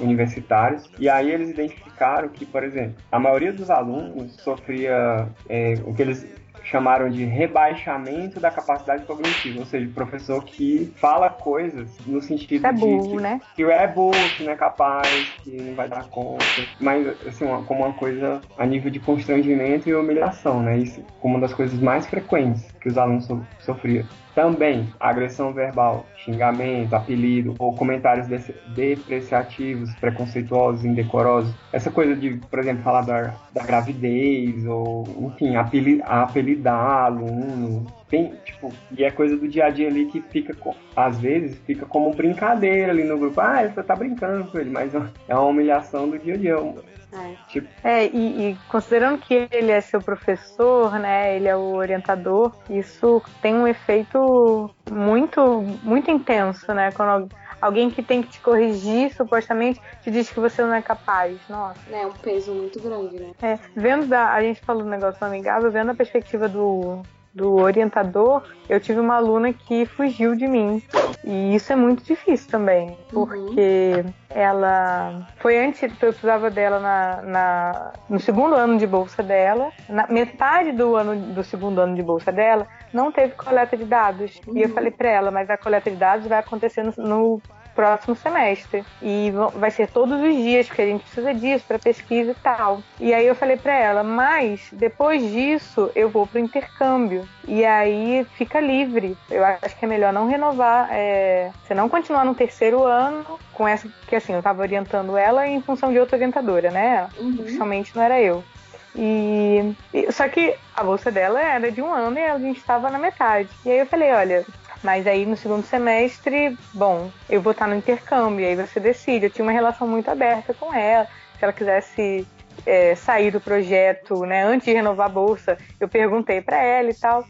universitários, e aí eles identificaram que, por exemplo, a maioria dos alunos sofria é, o que eles chamaram de rebaixamento da capacidade cognitiva, ou seja, professor que fala coisas no sentido é burro, de que, né? que é burro, que não é capaz, que não vai dar conta, mas assim, uma, como uma coisa a nível de constrangimento e humilhação, né? Isso como uma das coisas mais frequentes que os alunos so, sofriam. Também agressão verbal, xingamento, apelido ou comentários depreciativos, preconceituosos, indecorosos. Essa coisa de, por exemplo, falar da, da gravidez ou, enfim, apelidar aluno. Tem, tipo, e é coisa do dia a dia ali que fica, às vezes, fica como brincadeira ali no grupo. Ah, você tá brincando com ele, mas é uma humilhação do dia a dia. É, tipo... é e, e, considerando que ele é seu professor, né? Ele é o orientador, isso tem um efeito muito, muito intenso, né? Quando alguém que tem que te corrigir, supostamente, te diz que você não é capaz. Nossa. É um peso muito grande, né? É, vendo da. A gente falou do negócio amigável, vendo a perspectiva do, do orientador, eu tive uma aluna que fugiu de mim. E isso é muito difícil também, uhum. porque uhum. ela foi antes, eu precisava dela na, na, no segundo ano de bolsa dela, na metade do ano do segundo ano de bolsa dela, não teve coleta de dados. Uhum. E eu uhum. falei para ela, mas a coleta de dados vai acontecer no, no próximo semestre. E vai ser todos os dias, porque a gente precisa disso para pesquisa e tal. E aí eu falei para ela, mas depois disso eu vou pro intercâmbio. E aí fica livre. Eu acho que é melhor não renovar, é, você não continuar no terceiro ano com essa, que assim, eu tava orientando ela em função de outra orientadora, né? Uhum. Oficialmente não era eu. E, e, só que a bolsa dela era de um ano e a gente estava na metade. E aí eu falei, olha, mas aí no segundo semestre, bom, eu vou estar no intercâmbio, aí você decide. Eu tinha uma relação muito aberta com ela. Se ela quisesse é, sair do projeto, né, antes de renovar a bolsa, eu perguntei para ela e tal.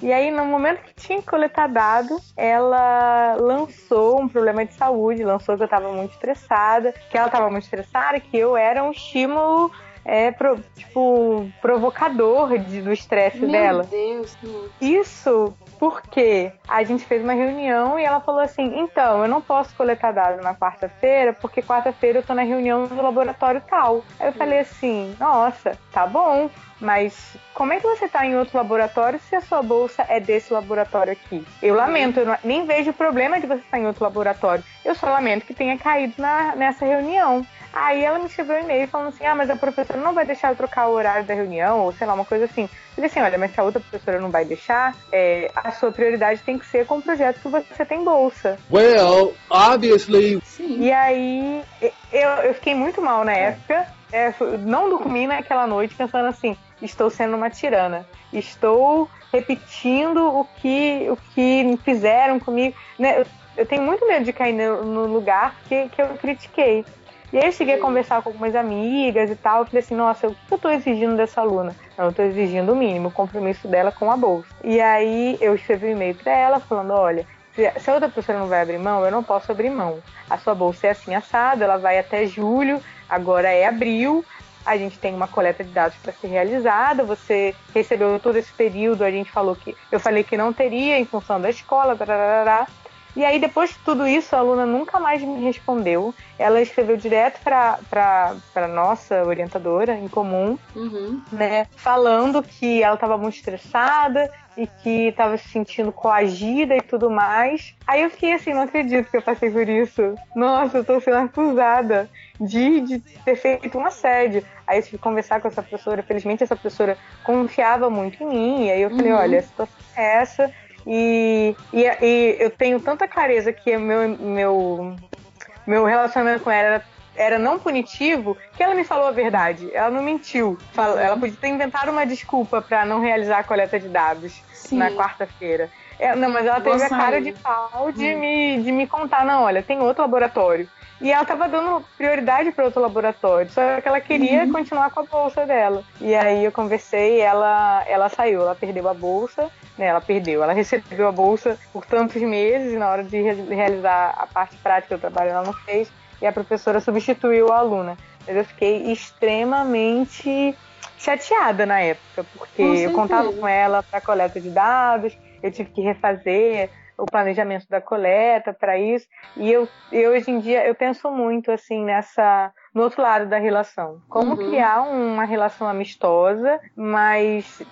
E aí, no momento que tinha que coletar dado, ela lançou um problema de saúde, lançou que eu estava muito estressada, que ela estava muito estressada, que eu era um estímulo é, pro, tipo, provocador de, do estresse dela. Meu Deus. Isso porque a gente fez uma reunião e ela falou assim: então, eu não posso coletar dados na quarta-feira, porque quarta-feira eu tô na reunião do laboratório tal. Aí eu falei assim: nossa, tá bom. Mas como é que você está em outro laboratório se a sua bolsa é desse laboratório aqui? Eu lamento, eu não, nem vejo problema de você estar em outro laboratório. Eu só lamento que tenha caído na, nessa reunião. Aí ela me escreveu um e-mail falando assim: ah, mas a professora não vai deixar eu trocar o horário da reunião, ou sei lá, uma coisa assim. Eu falei assim: olha, mas se a outra professora não vai deixar, é, a sua prioridade tem que ser com o projeto que você tem bolsa. Well, obviously. Sim. E aí eu, eu fiquei muito mal na época. É, não dormi naquela noite pensando assim: estou sendo uma tirana. Estou repetindo o que, o que fizeram comigo. Né? Eu, eu tenho muito medo de cair no, no lugar que, que eu critiquei. E aí eu cheguei a conversar com algumas amigas e tal. Eu falei assim, nossa, o que eu tô exigindo dessa aluna? Eu tô exigindo o mínimo, o compromisso dela com a bolsa. E aí eu escrevi um e-mail para ela falando, olha, se a outra pessoa não vai abrir mão, eu não posso abrir mão. A sua bolsa é assim assada, ela vai até julho, agora é abril. A gente tem uma coleta de dados para ser realizada. Você recebeu todo esse período, a gente falou que eu falei que não teria em função da escola, tarará. E aí, depois de tudo isso, a aluna nunca mais me respondeu. Ela escreveu direto para a nossa orientadora em comum, uhum. né? Falando que ela estava muito estressada e que estava se sentindo coagida e tudo mais. Aí eu fiquei assim, não acredito que eu passei por isso. Nossa, eu tô sendo acusada de, de ter feito um assédio. Aí eu tive que conversar com essa professora. Felizmente, essa professora confiava muito em mim. E aí eu falei: uhum. olha, a situação é essa e, e, e eu tenho tanta clareza que meu, meu, meu relacionamento com ela era, era não punitivo que ela me falou a verdade. Ela não mentiu. Ela podia ter inventado uma desculpa para não realizar a coleta de dados Sim. na quarta-feira. É, não, mas ela teve a cara de pau de, hum. me, de me contar, não, olha, tem outro laboratório. E ela tava dando prioridade para outro laboratório, só que ela queria uhum. continuar com a bolsa dela. E aí eu conversei, ela ela saiu, ela perdeu a bolsa, né? Ela perdeu, ela recebeu a bolsa por tantos meses e na hora de realizar a parte prática do trabalho ela não fez e a professora substituiu a aluna. Mas eu fiquei extremamente chateada na época, porque eu contava com ela para coleta de dados, eu tive que refazer o planejamento da coleta para isso. E eu, eu hoje em dia eu penso muito assim nessa no outro lado da relação. Como uhum. criar uma relação amistosa, mas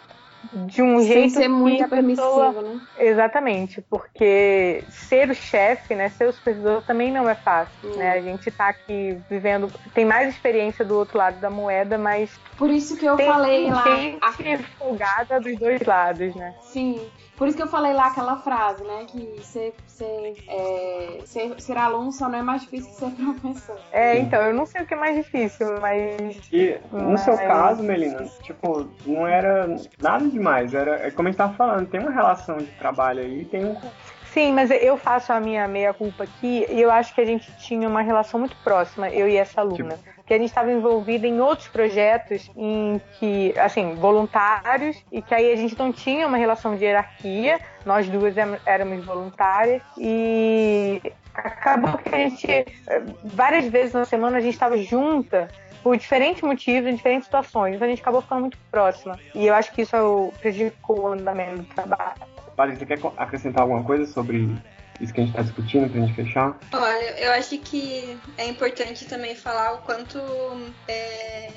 de um Sem jeito ser muito permissivo, pessoa... né? Exatamente, porque ser o chefe, né, ser o supervisor também não é fácil, uhum. né? A gente tá aqui vivendo, tem mais experiência do outro lado da moeda, mas por isso que eu falei lá, a folgada dos dois lados, né? Sim. Por isso que eu falei lá aquela frase, né? Que ser, ser, é, ser, ser aluno só não é mais difícil que ser professor. É, então, eu não sei o que é mais difícil, mas. E no mas... seu caso, Melina, tipo, não era nada demais. Era, é como a gente tava falando, tem uma relação de trabalho aí, tem um Sim, mas eu faço a minha meia-culpa aqui e eu acho que a gente tinha uma relação muito próxima, eu e essa aluna. Tipo... Que a gente estava envolvida em outros projetos em que, assim, voluntários, e que aí a gente não tinha uma relação de hierarquia, nós duas éramos voluntárias, e acabou que a gente, várias vezes na semana, a gente estava junta por diferentes motivos, em diferentes situações. Então a gente acabou ficando muito próxima. E eu acho que isso prejudicou o andamento do trabalho. Padre, você quer acrescentar alguma coisa sobre isso que a gente está discutindo para a gente fechar? Olha, eu acho que é importante também falar o quanto, é,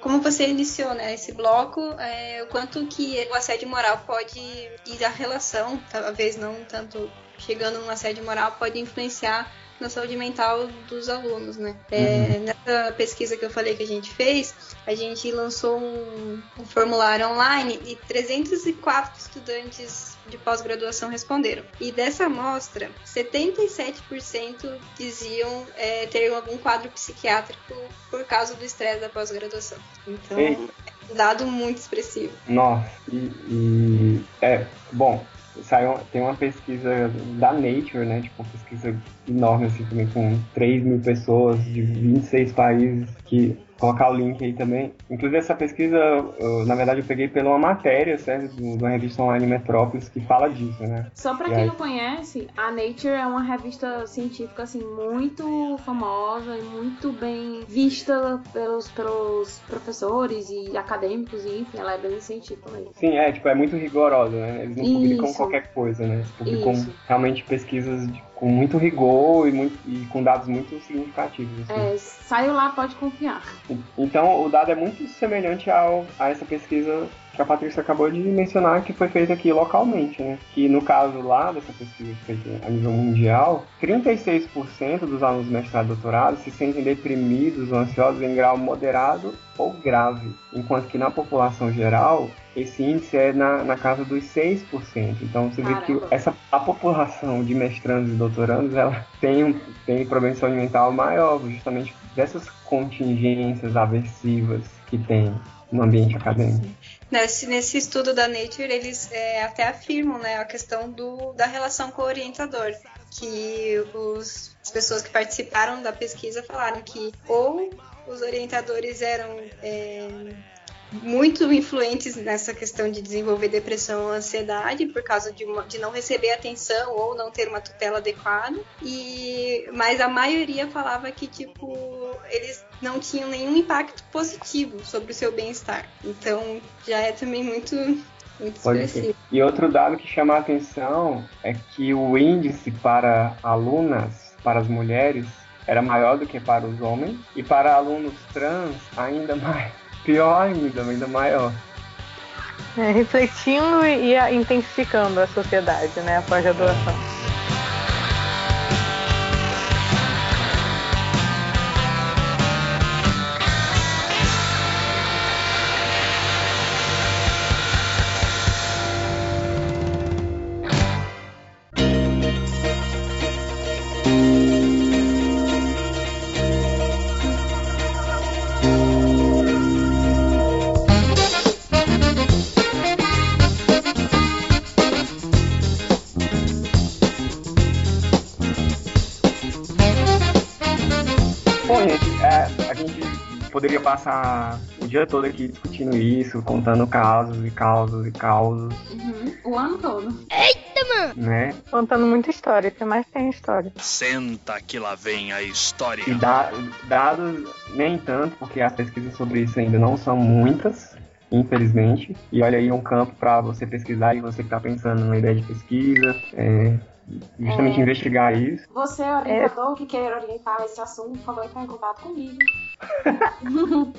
como você iniciou né, esse bloco, é, o quanto que o assédio moral pode, e a relação, talvez não tanto chegando num assédio moral, pode influenciar na saúde mental dos alunos, né? É, uhum. Nessa pesquisa que eu falei que a gente fez, a gente lançou um, um formulário online e 304 estudantes de pós-graduação responderam. E dessa amostra, 77% diziam é, ter algum quadro psiquiátrico por causa do estresse da pós-graduação. Então, é um dado muito expressivo. Nossa, e, e é, bom, saiu, tem uma pesquisa da Nature, né? Tipo, uma pesquisa enorme, assim, também com 3 mil pessoas de 26 países que colocar o link aí também. Inclusive essa pesquisa, eu, na verdade, eu peguei pela uma matéria, certo? De uma revista online Metrópolis que fala disso, né? Só para quem aí... não conhece, a Nature é uma revista científica assim muito famosa e muito bem vista pelos, pelos professores e acadêmicos e enfim, ela é bem científica mesmo. Sim, é, tipo, é muito rigorosa, né? Eles não Isso. publicam qualquer coisa, né? Eles publicam Isso. realmente pesquisas de com muito rigor e, muito, e com dados muito significativos. Assim. É, saiu lá, pode confiar. Então, o dado é muito semelhante ao, a essa pesquisa que a Patrícia acabou de mencionar, que foi feita aqui localmente, né? Que no caso lá dessa pesquisa feita a nível mundial, 36% dos alunos de mestrado e doutorado se sentem deprimidos ou ansiosos em grau moderado ou grave, enquanto que na população geral esse índice é na, na casa dos 6%. Então você Caramba. vê que essa, a população de mestrandos e doutorandos ela tem, um, tem problema de saúde mental maior, justamente dessas contingências aversivas que tem no ambiente acadêmico. Nesse, nesse estudo da Nature, eles é, até afirmam né, a questão do, da relação com o orientador, que os, as pessoas que participaram da pesquisa falaram que ou os orientadores eram é, muito influentes nessa questão de desenvolver depressão ou ansiedade por causa de, uma, de não receber atenção ou não ter uma tutela adequada. E mas a maioria falava que tipo eles não tinham nenhum impacto positivo sobre o seu bem-estar. Então já é também muito muito expressivo. E outro dado que chama a atenção é que o índice para alunas, para as mulheres, era maior do que para os homens, e para alunos trans, ainda *laughs* mais pior ainda, ainda maior. É, refletindo e, intensificando a sociedade, né, após a doação. Passar o dia todo aqui discutindo isso, contando casos e casos e causos. Uhum. O ano todo. Eita, mano! Né? Contando muita história, que mais tem história. Senta que lá vem a história. E da, dados, nem tanto, porque as pesquisas sobre isso ainda não são muitas infelizmente. E olha aí um campo para você pesquisar e você que está pensando numa ideia de pesquisa, é, justamente é, investigar isso. Você, orientador é. que queira orientar esse assunto, por favor, entre em contato comigo. *laughs*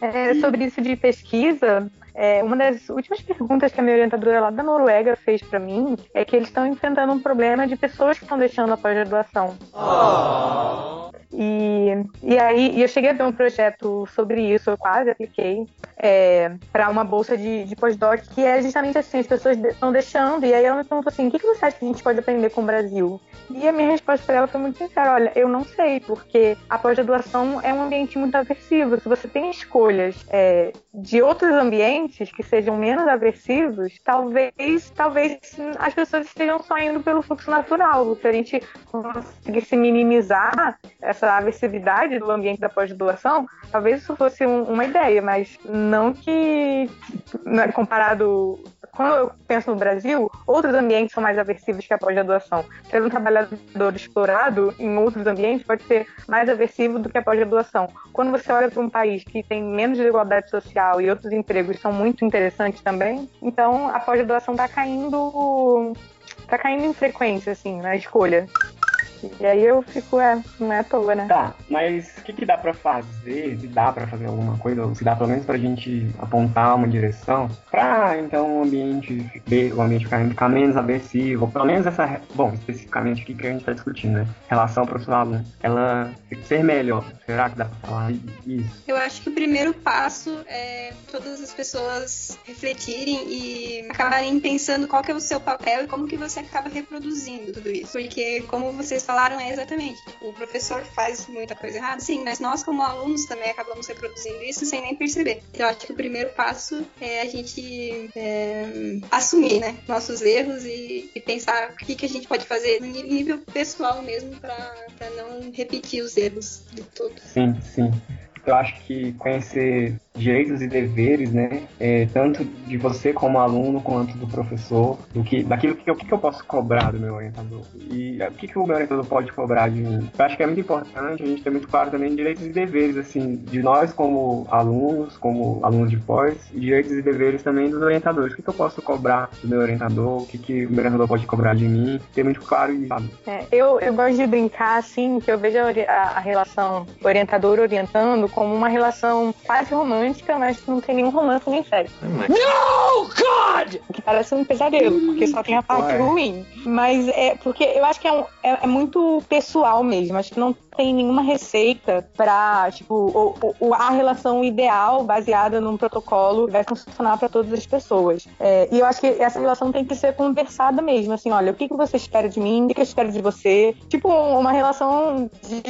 é, sobre isso de pesquisa, é, uma das últimas perguntas que a minha orientadora lá da Noruega fez para mim é que eles estão enfrentando um problema de pessoas que estão deixando a pós-graduação. Oh. E, e aí eu cheguei a ver um projeto sobre isso, eu quase apliquei é, para uma bolsa de, de pós-doc, que é justamente assim, as pessoas estão deixando, e aí ela me perguntou assim, o que, que você acha que a gente pode aprender com o Brasil? E a minha resposta para ela foi muito sincera, olha, eu não sei, porque a pós-graduação é um ambiente muito aversivo, se você tem escolhas é, de outros ambientes que sejam menos aversivos, talvez, talvez as pessoas estejam só indo pelo fluxo natural, se a gente conseguisse minimizar essa aversividade do ambiente da pós-graduação, talvez isso fosse um, uma ideia, mas não que, né, comparado. Quando eu penso no Brasil, outros ambientes são mais aversivos que a pós-graduação. Ser um trabalhador explorado em outros ambientes pode ser mais aversivo do que a pós-graduação. Quando você olha para um país que tem menos desigualdade social e outros empregos são muito interessantes também, então a pós-graduação está caindo. está caindo em frequência, assim, na escolha. E aí eu fico, é, não é à toa, né? Tá, mas o que, que dá pra fazer? Se dá pra fazer alguma coisa, ou se dá pelo menos pra gente apontar uma direção, pra então o ambiente, o ambiente ficar, ficar menos agressivo, ou pelo menos essa, bom, especificamente o que, que a gente tá discutindo, né? Relação profissional, ela ser melhor. Será que dá pra falar isso? Eu acho que o primeiro passo é todas as pessoas refletirem e acabarem pensando qual que é o seu papel e como que você acaba reproduzindo tudo isso. Porque, como vocês falaram, é exatamente, o professor faz muita coisa errada, sim, mas nós como alunos também acabamos reproduzindo isso sem nem perceber. Eu acho que o primeiro passo é a gente é, assumir, né, nossos erros e, e, pensar o que, que a gente pode fazer no nível pessoal mesmo para não repetir os erros de todos. Sim, sim. Eu acho que conhecer direitos e deveres, né? É, tanto de você como aluno quanto do professor, do que, daquilo que eu, que eu posso cobrar do meu orientador e o que, que o meu orientador pode cobrar de mim. Eu acho que é muito importante a gente ter muito claro também direitos e deveres, assim, de nós como alunos, como alunos de pós, e direitos e deveres também dos orientadores. O que, que eu posso cobrar do meu orientador, o que, que o meu orientador pode cobrar de mim, ter muito claro isso, sabe? É, eu, eu gosto de brincar, assim, que eu vejo a, a relação orientador-orientando como uma relação quase romântica romântica, mas não tem nenhum romance nem sexo. No, God! Que parece um pesadelo, porque só tem a parte Ué. ruim. Mas é porque eu acho que é, um, é, é muito pessoal mesmo. Acho que não tem nenhuma receita para tipo, o, o, a relação ideal baseada num protocolo que vai funcionar para todas as pessoas. É, e eu acho que essa relação tem que ser conversada mesmo, assim, olha, o que, que você espera de mim, o que, que eu espero de você. Tipo, uma relação de,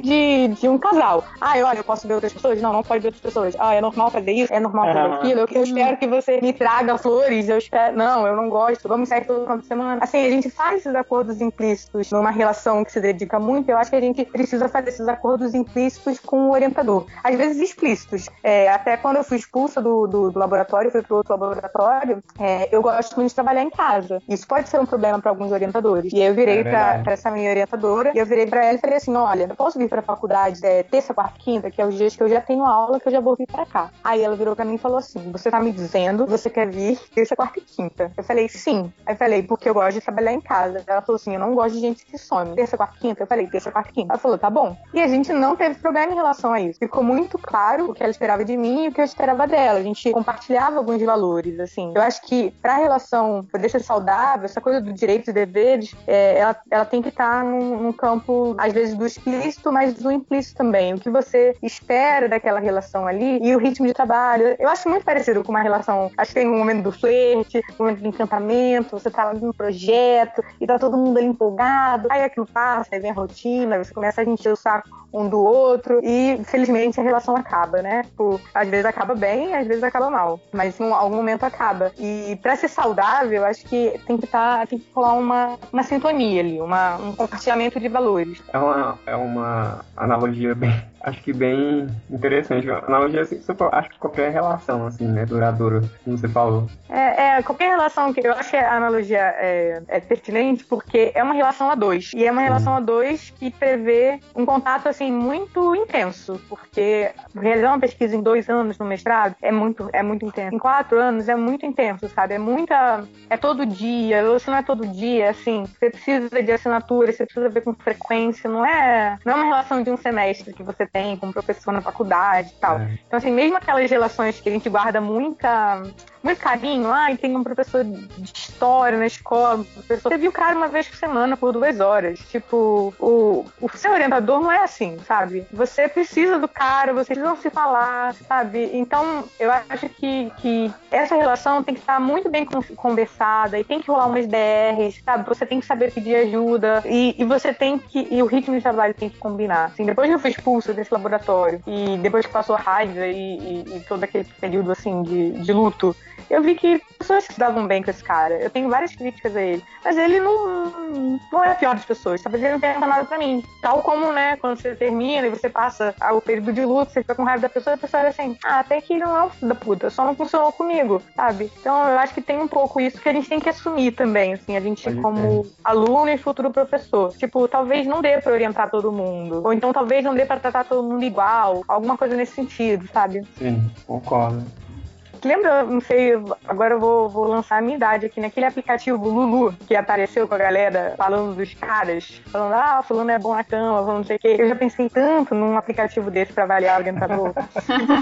de, de um casal. Ah, olha, eu posso ver outras pessoas? Não, não pode ver outras pessoas. Ah, é normal fazer isso? É normal fazer aquilo? Eu, eu espero que você me traga flores, eu espero... Não, eu não gosto, vamos sair todo final de semana. Assim, a gente faz esses acordos implícitos numa relação que se dedica muito, eu acho que a gente precisa fazer esses acordos implícitos com o orientador. Às vezes explícitos. É, até quando eu fui expulsa do, do, do laboratório, fui para outro laboratório, é, eu gosto muito de trabalhar em casa. Isso pode ser um problema para alguns orientadores. E aí eu virei é para essa minha orientadora e eu virei para ela e falei assim: olha, eu posso vir para a faculdade é, terça, quarta, quinta, que é os dias que eu já tenho aula, que eu já vou vir para cá. Aí ela virou para mim e falou assim: você tá me dizendo que você quer vir terça, quarta e quinta? Eu falei: sim. Aí eu falei: porque eu gosto de trabalhar em casa. Ela falou assim: eu não gosto de gente que some. Terça, quarta, quinta? Eu falei: terça, quarta, quinta. Ela falou: tá bom. E a gente não teve problema em relação a isso. Ficou muito claro o que ela esperava de mim e o que eu esperava dela. A gente compartilhava alguns valores, assim. Eu acho que pra relação poder ser saudável, essa coisa do direitos e deveres, é, ela, ela tem que estar tá num, num, campo, às vezes, do explícito, mas do implícito também. O que você espera daquela relação ali e o ritmo de trabalho. Eu acho muito parecido com uma relação. Acho que tem um momento do flerte, um momento do encantamento, você tá lá no projeto e tá todo mundo ali empolgado. Aí aquilo passa, aí vem a rotina, você começa a encher o saco um do outro e felizmente a relação acaba, né? Tipo, às vezes acaba bem, às vezes acaba mal, mas em algum momento acaba. E para ser saudável, acho que tem que tá, tem que rolar uma, uma sintonia ali, uma, um compartilhamento de valores. É uma, é uma analogia bem acho que bem interessante. Analogia, assim, acho que qualquer relação, assim, né, duradoura, como você falou. É, é qualquer relação que eu acho que a analogia é, é, pertinente porque é uma relação a dois. E é uma relação a dois que prevê um contato, assim, muito intenso, porque realizar uma pesquisa em dois anos no mestrado é muito, é muito intenso. Em quatro anos é muito intenso, sabe? É muita. É todo dia, ou se não é todo dia, assim, você precisa de assinatura, você precisa ver com frequência, não é, não é uma relação de um semestre que você tem como professor na faculdade e tal. É. Então, assim, mesmo aquelas relações que a gente guarda muita muito carinho. Ai, tem um professor de história na escola. Professor. Você viu o cara uma vez por semana, por duas horas. Tipo, o, o seu orientador não é assim, sabe? Você precisa do cara, vocês precisam se falar, sabe? Então, eu acho que, que essa relação tem que estar muito bem conversada e tem que rolar umas DRs, sabe? Você tem que saber pedir ajuda e, e você tem que. E o ritmo de trabalho tem que combinar. Assim, depois que eu fui expulso desse laboratório e depois que passou a raiva e, e, e todo aquele período assim de, de luto, eu vi que pessoas se davam bem com esse cara. Eu tenho várias críticas a ele. Mas ele não, não é a pior das pessoas. Talvez ele não tenha nada pra mim. Tal como, né, quando você termina e você passa o período de luto, você fica com raiva da pessoa, a pessoa é assim, ah, até que ele não é um filho da puta, só não funcionou comigo, sabe? Então eu acho que tem um pouco isso que a gente tem que assumir também, assim, a gente Pode como ter. aluno e futuro professor. Tipo, talvez não dê pra orientar todo mundo. Ou então talvez não dê pra tratar todo mundo igual. Alguma coisa nesse sentido, sabe? Sim, concordo. Lembra, não sei, agora eu vou, vou lançar a minha idade aqui, naquele aplicativo Lulu que apareceu com a galera falando dos caras, falando, ah, fulano é bom na cama, vamos não sei o quê. Eu já pensei tanto num aplicativo desse pra avaliar o orientador.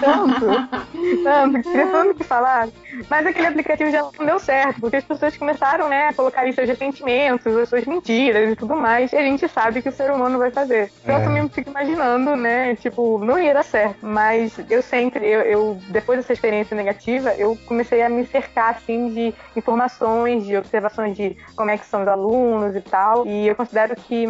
tanto, tanto, queria tanto que falar. Mas aquele aplicativo já não deu certo, porque as pessoas começaram, né, a colocar seus ressentimentos, as suas mentiras e tudo mais, e a gente sabe que o ser humano vai fazer. Então é. eu também fico imaginando, né, tipo, não ia dar certo. Mas eu sempre, eu, eu depois dessa experiência negativa, eu comecei a me cercar, assim, de informações, de observações de como é que são os alunos e tal. E eu considero que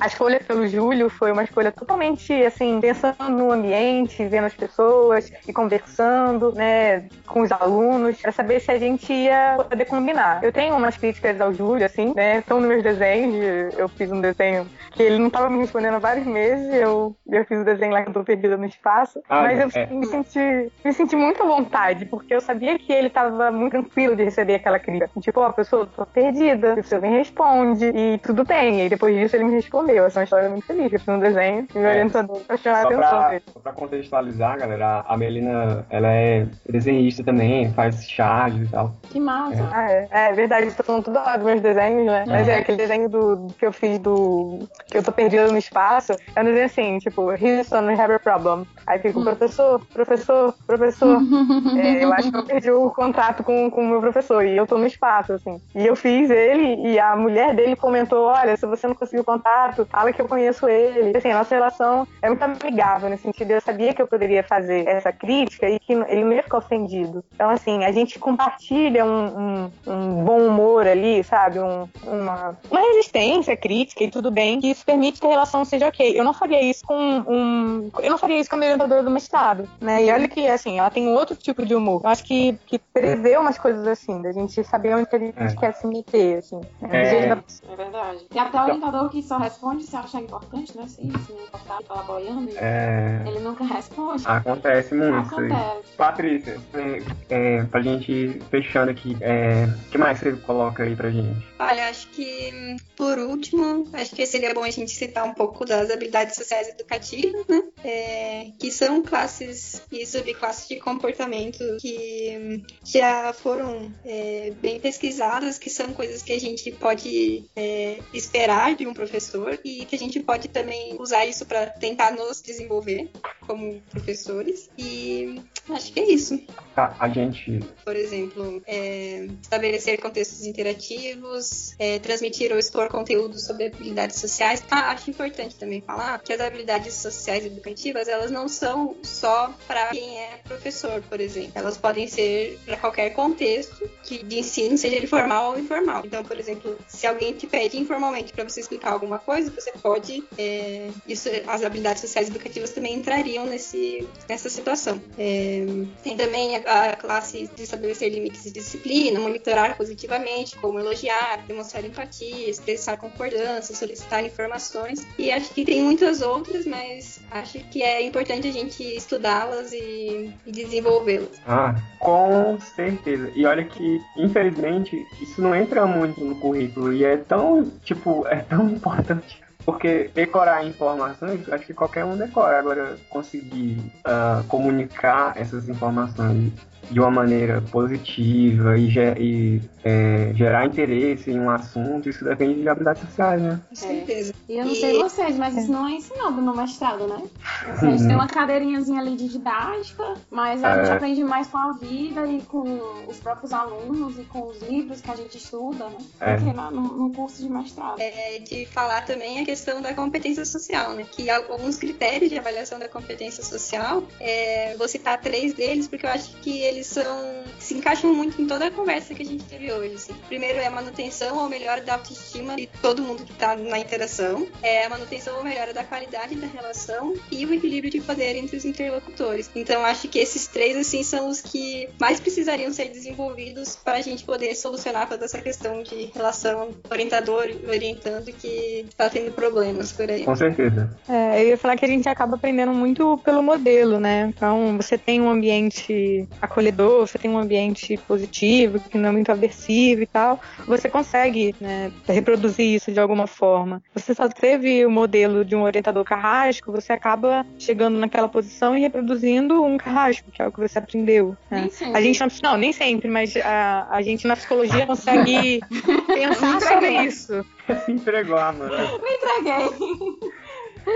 a escolha pelo Júlio foi uma escolha totalmente, assim, pensando no ambiente, vendo as pessoas e conversando, né, com os alunos, para saber se a gente ia poder combinar. Eu tenho umas críticas ao Júlio, assim, né, estão nos meus desenhos, eu fiz um desenho que ele não estava me respondendo há vários meses, eu, eu fiz o desenho lá que eu tô perdida no espaço, ah, mas eu é. me, senti, me senti muito à vontade, porque eu sabia que ele estava muito tranquilo de receber aquela crítica. Tipo, ó, oh, pessoa, tô perdida, pessoa me responde, e tudo bem, e depois disso ele me respondeu. Essa é uma história muito feliz. Eu fiz um desenho e meu é. orientador pra chamar a atenção pra, dele. Só pra contextualizar, galera, a Melina, ela é desenhista também, faz charges e tal. Que massa. É. Ah, é. é verdade, você tá falando tudo lá dos meus desenhos, né? Mas é, aquele desenho do, que eu fiz do. que eu tô perdida no espaço, é um desenho assim, tipo, Houston, we have a problem. Aí fica o hum. professor, professor, professor. *laughs* é, eu acho que eu perdi o contato com, com o meu professor e eu tô no espaço, assim. E eu fiz ele e a mulher dele comentou: olha, se você não conseguiu contato, fala que eu conheço ele. Assim, a nossa relação é muito amigável, nesse sentido, eu sabia que eu poderia fazer essa crítica e que ele não ia ficar ofendido. Então, assim, a gente compartilha um, um, um bom humor ali, sabe? Um, uma, uma resistência crítica e tudo bem, que isso permite que a relação seja ok. Eu não faria isso com um. Eu não faria isso com a minha orientadora do mestrado, né? E olha que, assim, ela tem outro tipo de humor. Eu acho que, que prevê umas coisas assim, da gente saber onde a gente é. quer se meter, assim. É. é verdade. E até o orientador que só responde se achar importante, né? Se, se não importar, falar boiando. É... Ele nunca responde. Acontece muito. Acontece. Patrícia, é, é, pra gente ir fechando aqui, o é, que mais você coloca aí pra gente? Olha, acho que, por último, acho que seria bom a gente citar um pouco das habilidades sociais educativas, né? É, que são classes e subclasses de comportamento que já foram é, bem pesquisadas, que são coisas que a gente pode é, esperar de um professor e que a gente pode também usar isso para tentar nos desenvolver como professores. E acho que é isso. Tá, a gente. Por exemplo, é, estabelecer contextos interativos, é, transmitir ou expor conteúdo sobre habilidades sociais. Ah, acho importante também falar que as habilidades sociais educativas elas não são só para quem é professor, por exemplo. Elas podem ser para qualquer contexto que de ensino, seja ele formal ou informal. Então, por exemplo, se alguém te pede informalmente para você explicar alguma coisa, você pode. É, isso, as habilidades sociais educativas também entrariam nesse, nessa situação. É, tem também a, a, classe de estabelecer limites de disciplina, monitorar positivamente, como elogiar, demonstrar empatia, expressar concordância, solicitar informações. E acho que tem muitas outras, mas acho que é importante a gente estudá-las e, e desenvolvê-las. Ah, com certeza. E olha que, infelizmente, isso não entra muito no currículo e é tão, tipo, é tão *laughs* importante porque decorar informações, acho que qualquer um decora. Agora, conseguir uh, comunicar essas informações de uma maneira positiva e, e é, gerar interesse em um assunto, isso depende de habilidades sociais, né? Com certeza. E eu não sei vocês, mas isso não é ensinado no mestrado, né? Assim, a gente tem uma cadeirinhazinha ali de didática, mas a é. gente aprende mais com a vida e com os próprios alunos e com os livros que a gente estuda, né? É. Do que lá no, no, curso de mestrado. É de falar também a questão da competência social, né? Que alguns critérios de avaliação da competência social, é, vou citar três deles, porque eu acho que eles são se encaixam muito em toda a conversa que a gente teve hoje. Assim. Primeiro é a manutenção ou melhora da autoestima de todo mundo que está na interação, é a manutenção ou melhora da qualidade da relação e o equilíbrio de poder entre os interlocutores. Então acho que esses três assim são os que mais precisariam ser desenvolvidos para a gente poder solucionar toda essa questão de relação orientador orientando que está tendo problemas por aí. Com certeza. É, eu ia falar que a gente acaba aprendendo muito pelo modelo, né? Então você tem um ambiente acolhedor acolhedor, você tem um ambiente positivo, que não é muito aversivo e tal, você consegue né, reproduzir isso de alguma forma. Você só teve o modelo de um orientador carrasco, você acaba chegando naquela posição e reproduzindo um carrasco, que é o que você aprendeu. Né? A gente não, não, nem sempre, mas a, a gente na psicologia consegue *laughs* pensar sobre isso. *laughs* Se entregou, mano. Me entreguei.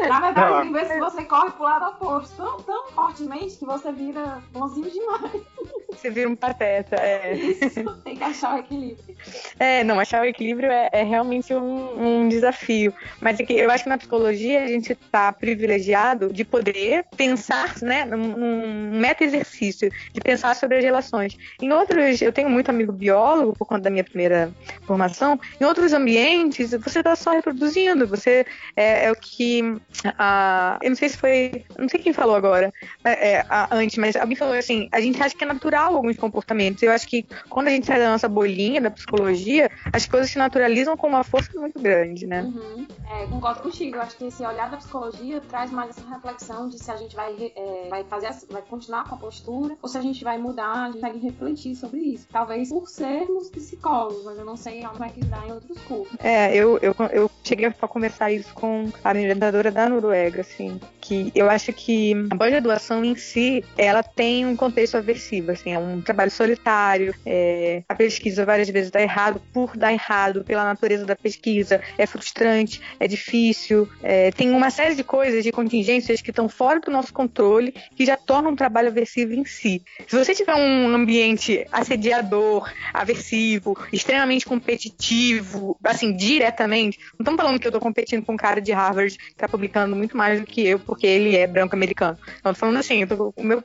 Na verdade, tem vezes que você corre pro lado oposto tão, tão fortemente que você vira bonzinho demais. Você vira um pateta, é. Isso, tem que achar o equilíbrio. É, não, achar o equilíbrio é, é realmente um, um, desafio. Mas é que eu acho que na psicologia a gente está privilegiado de poder pensar, né, num, num meta-exercício, de pensar sobre as relações. Em outros, eu tenho muito amigo biólogo, por conta da minha primeira formação, em outros ambientes você está só reproduzindo, você é, é o que a, eu não sei se foi, não sei quem falou agora, é, a, antes, mas alguém falou assim, a gente acha que é natural alguns comportamentos. Eu acho que quando a gente sai da nossa bolinha da psicologia, as coisas se naturalizam com uma força muito grande, né? Uhum. É, concordo contigo. Eu acho que esse olhar da psicologia traz mais essa reflexão de se a gente vai, é, vai fazer, vai continuar com a postura ou se a gente vai mudar, a gente vai refletir sobre isso. Talvez por sermos psicólogos, mas eu não sei como é que dá em outros cursos. É, eu, eu, eu cheguei a conversar isso com a orientadora da Noruega, assim, que eu acho que a pós-graduação em si, ela tem um contexto aversivo, assim, é um trabalho solitário, é, a pesquisa várias vezes dá errado por dar errado, pela natureza da pesquisa, é frustrante, é difícil, é, tem uma série de coisas, de contingências que estão fora do nosso controle, que já tornam um trabalho aversivo em si. Se você tiver um ambiente assediador, aversivo, extremamente competitivo, assim, diretamente, não estamos falando que eu estou competindo com um cara de Harvard que tá publicando muito mais do que eu, porque ele é branco americano. Então, tô falando assim, tô, o, meu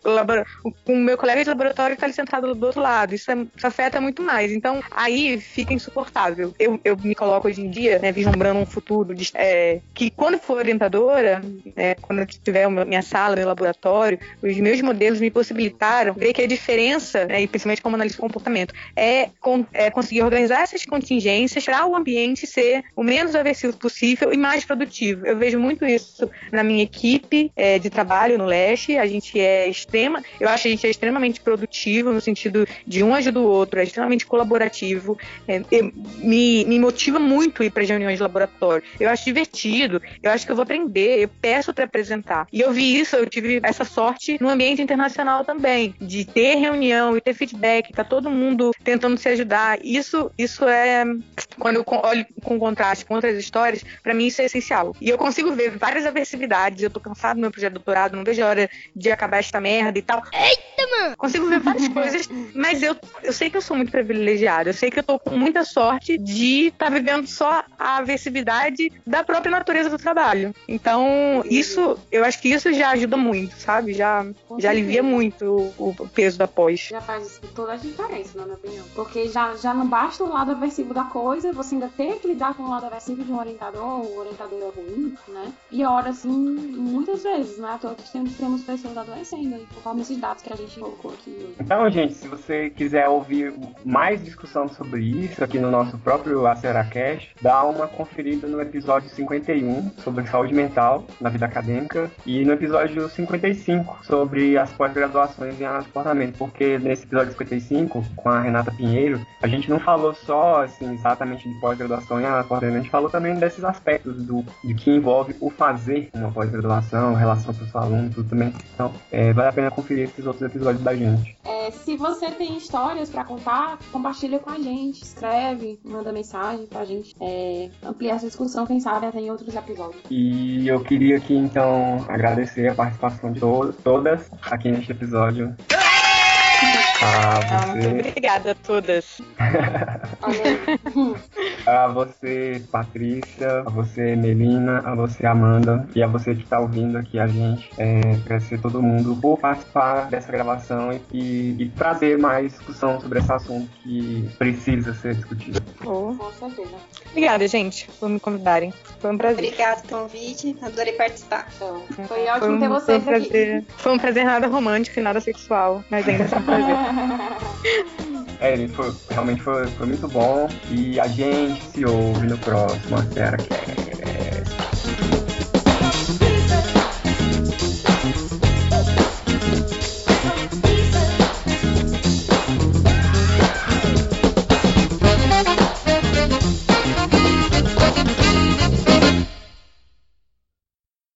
o meu colega de laboratório está ali sentado do outro lado. Isso, é, isso, afeta muito mais. Então, aí fica insuportável. Eu, eu me coloco hoje em dia, né, vislumbrando um futuro de, é, que quando for orientadora, é, quando eu tiver minha sala, meu laboratório, os meus modelos me possibilitaram ver que a diferença, né, e principalmente como analista de comportamento, é, é conseguir organizar essas contingências para o ambiente ser o menos aversivo possível e mais produtivo. Eu vejo muito muito isso na minha equipe é, de trabalho no Leste. A gente é extrema, eu acho que a gente é extremamente produtivo no sentido de um ajuda o outro, é extremamente colaborativo. É, me, me motiva muito ir para as reuniões de laboratório. Eu acho divertido, eu acho que eu vou aprender, eu peço para apresentar. E eu vi isso, eu tive essa sorte no ambiente internacional também, de ter reunião e ter feedback, tá todo mundo tentando se ajudar. Isso, isso é, quando eu olho com contraste com outras histórias, para mim isso é essencial. E eu consigo ver várias aversividades. Eu tô cansado do meu projeto de doutorado, não vejo a hora de acabar esta merda e tal. Eita, mano! Consigo ver várias *laughs* coisas, mas eu, eu sei que eu sou muito privilegiada. Eu sei que eu tô com muita sorte de estar tá vivendo só a aversividade da própria natureza do trabalho. Então, isso, eu acho que isso já ajuda muito, sabe? Já, já alivia muito o, o peso da pós. Já faz toda a diferença, na minha opinião. Porque já, já não basta o lado aversivo da coisa, você ainda tem que lidar com o lado aversivo de um orientador, o orientador é ruim, né? Piora, assim, muitas vezes, né? Todos temos, temos pessoas adoecendo conforme esses dados que a gente colocou aqui. Então, gente, se você quiser ouvir mais discussão sobre isso aqui no nosso próprio Aceracast, dá uma conferida no episódio 51 sobre saúde mental na vida acadêmica e no episódio 55 sobre as pós-graduações em análise de comportamento, porque nesse episódio 55, com a Renata Pinheiro, a gente não falou só, assim, exatamente de pós-graduação em análise de comportamento, a gente falou também desses aspectos do, de que envolve o fazer uma pós-graduação, relação com o seu aluno, tudo também. Então, é, vale a pena conferir esses outros episódios da gente. É, se você tem histórias para contar, compartilha com a gente, escreve, manda mensagem pra gente é, ampliar essa discussão, quem sabe até em outros episódios. E eu queria aqui, então, agradecer a participação de to todas aqui neste episódio. Ah, você... Muito obrigada a todas. *laughs* a você, Patrícia, a você, Melina, a você, Amanda, e a você que está ouvindo aqui a gente. É, agradecer todo mundo por participar dessa gravação e, e, trazer mais discussão sobre esse assunto que precisa ser discutido. Oh. Com certeza. Obrigada, gente, por me convidarem. Foi um prazer. Obrigada pelo convite, adorei participar. Foi ótimo foi um, ter vocês foi um prazer, aqui. Foi um prazer nada romântico e nada sexual, mas ainda foi um prazer. *laughs* É, ele foi, realmente foi, foi muito bom. E a gente se ouve no próximo Até Cast.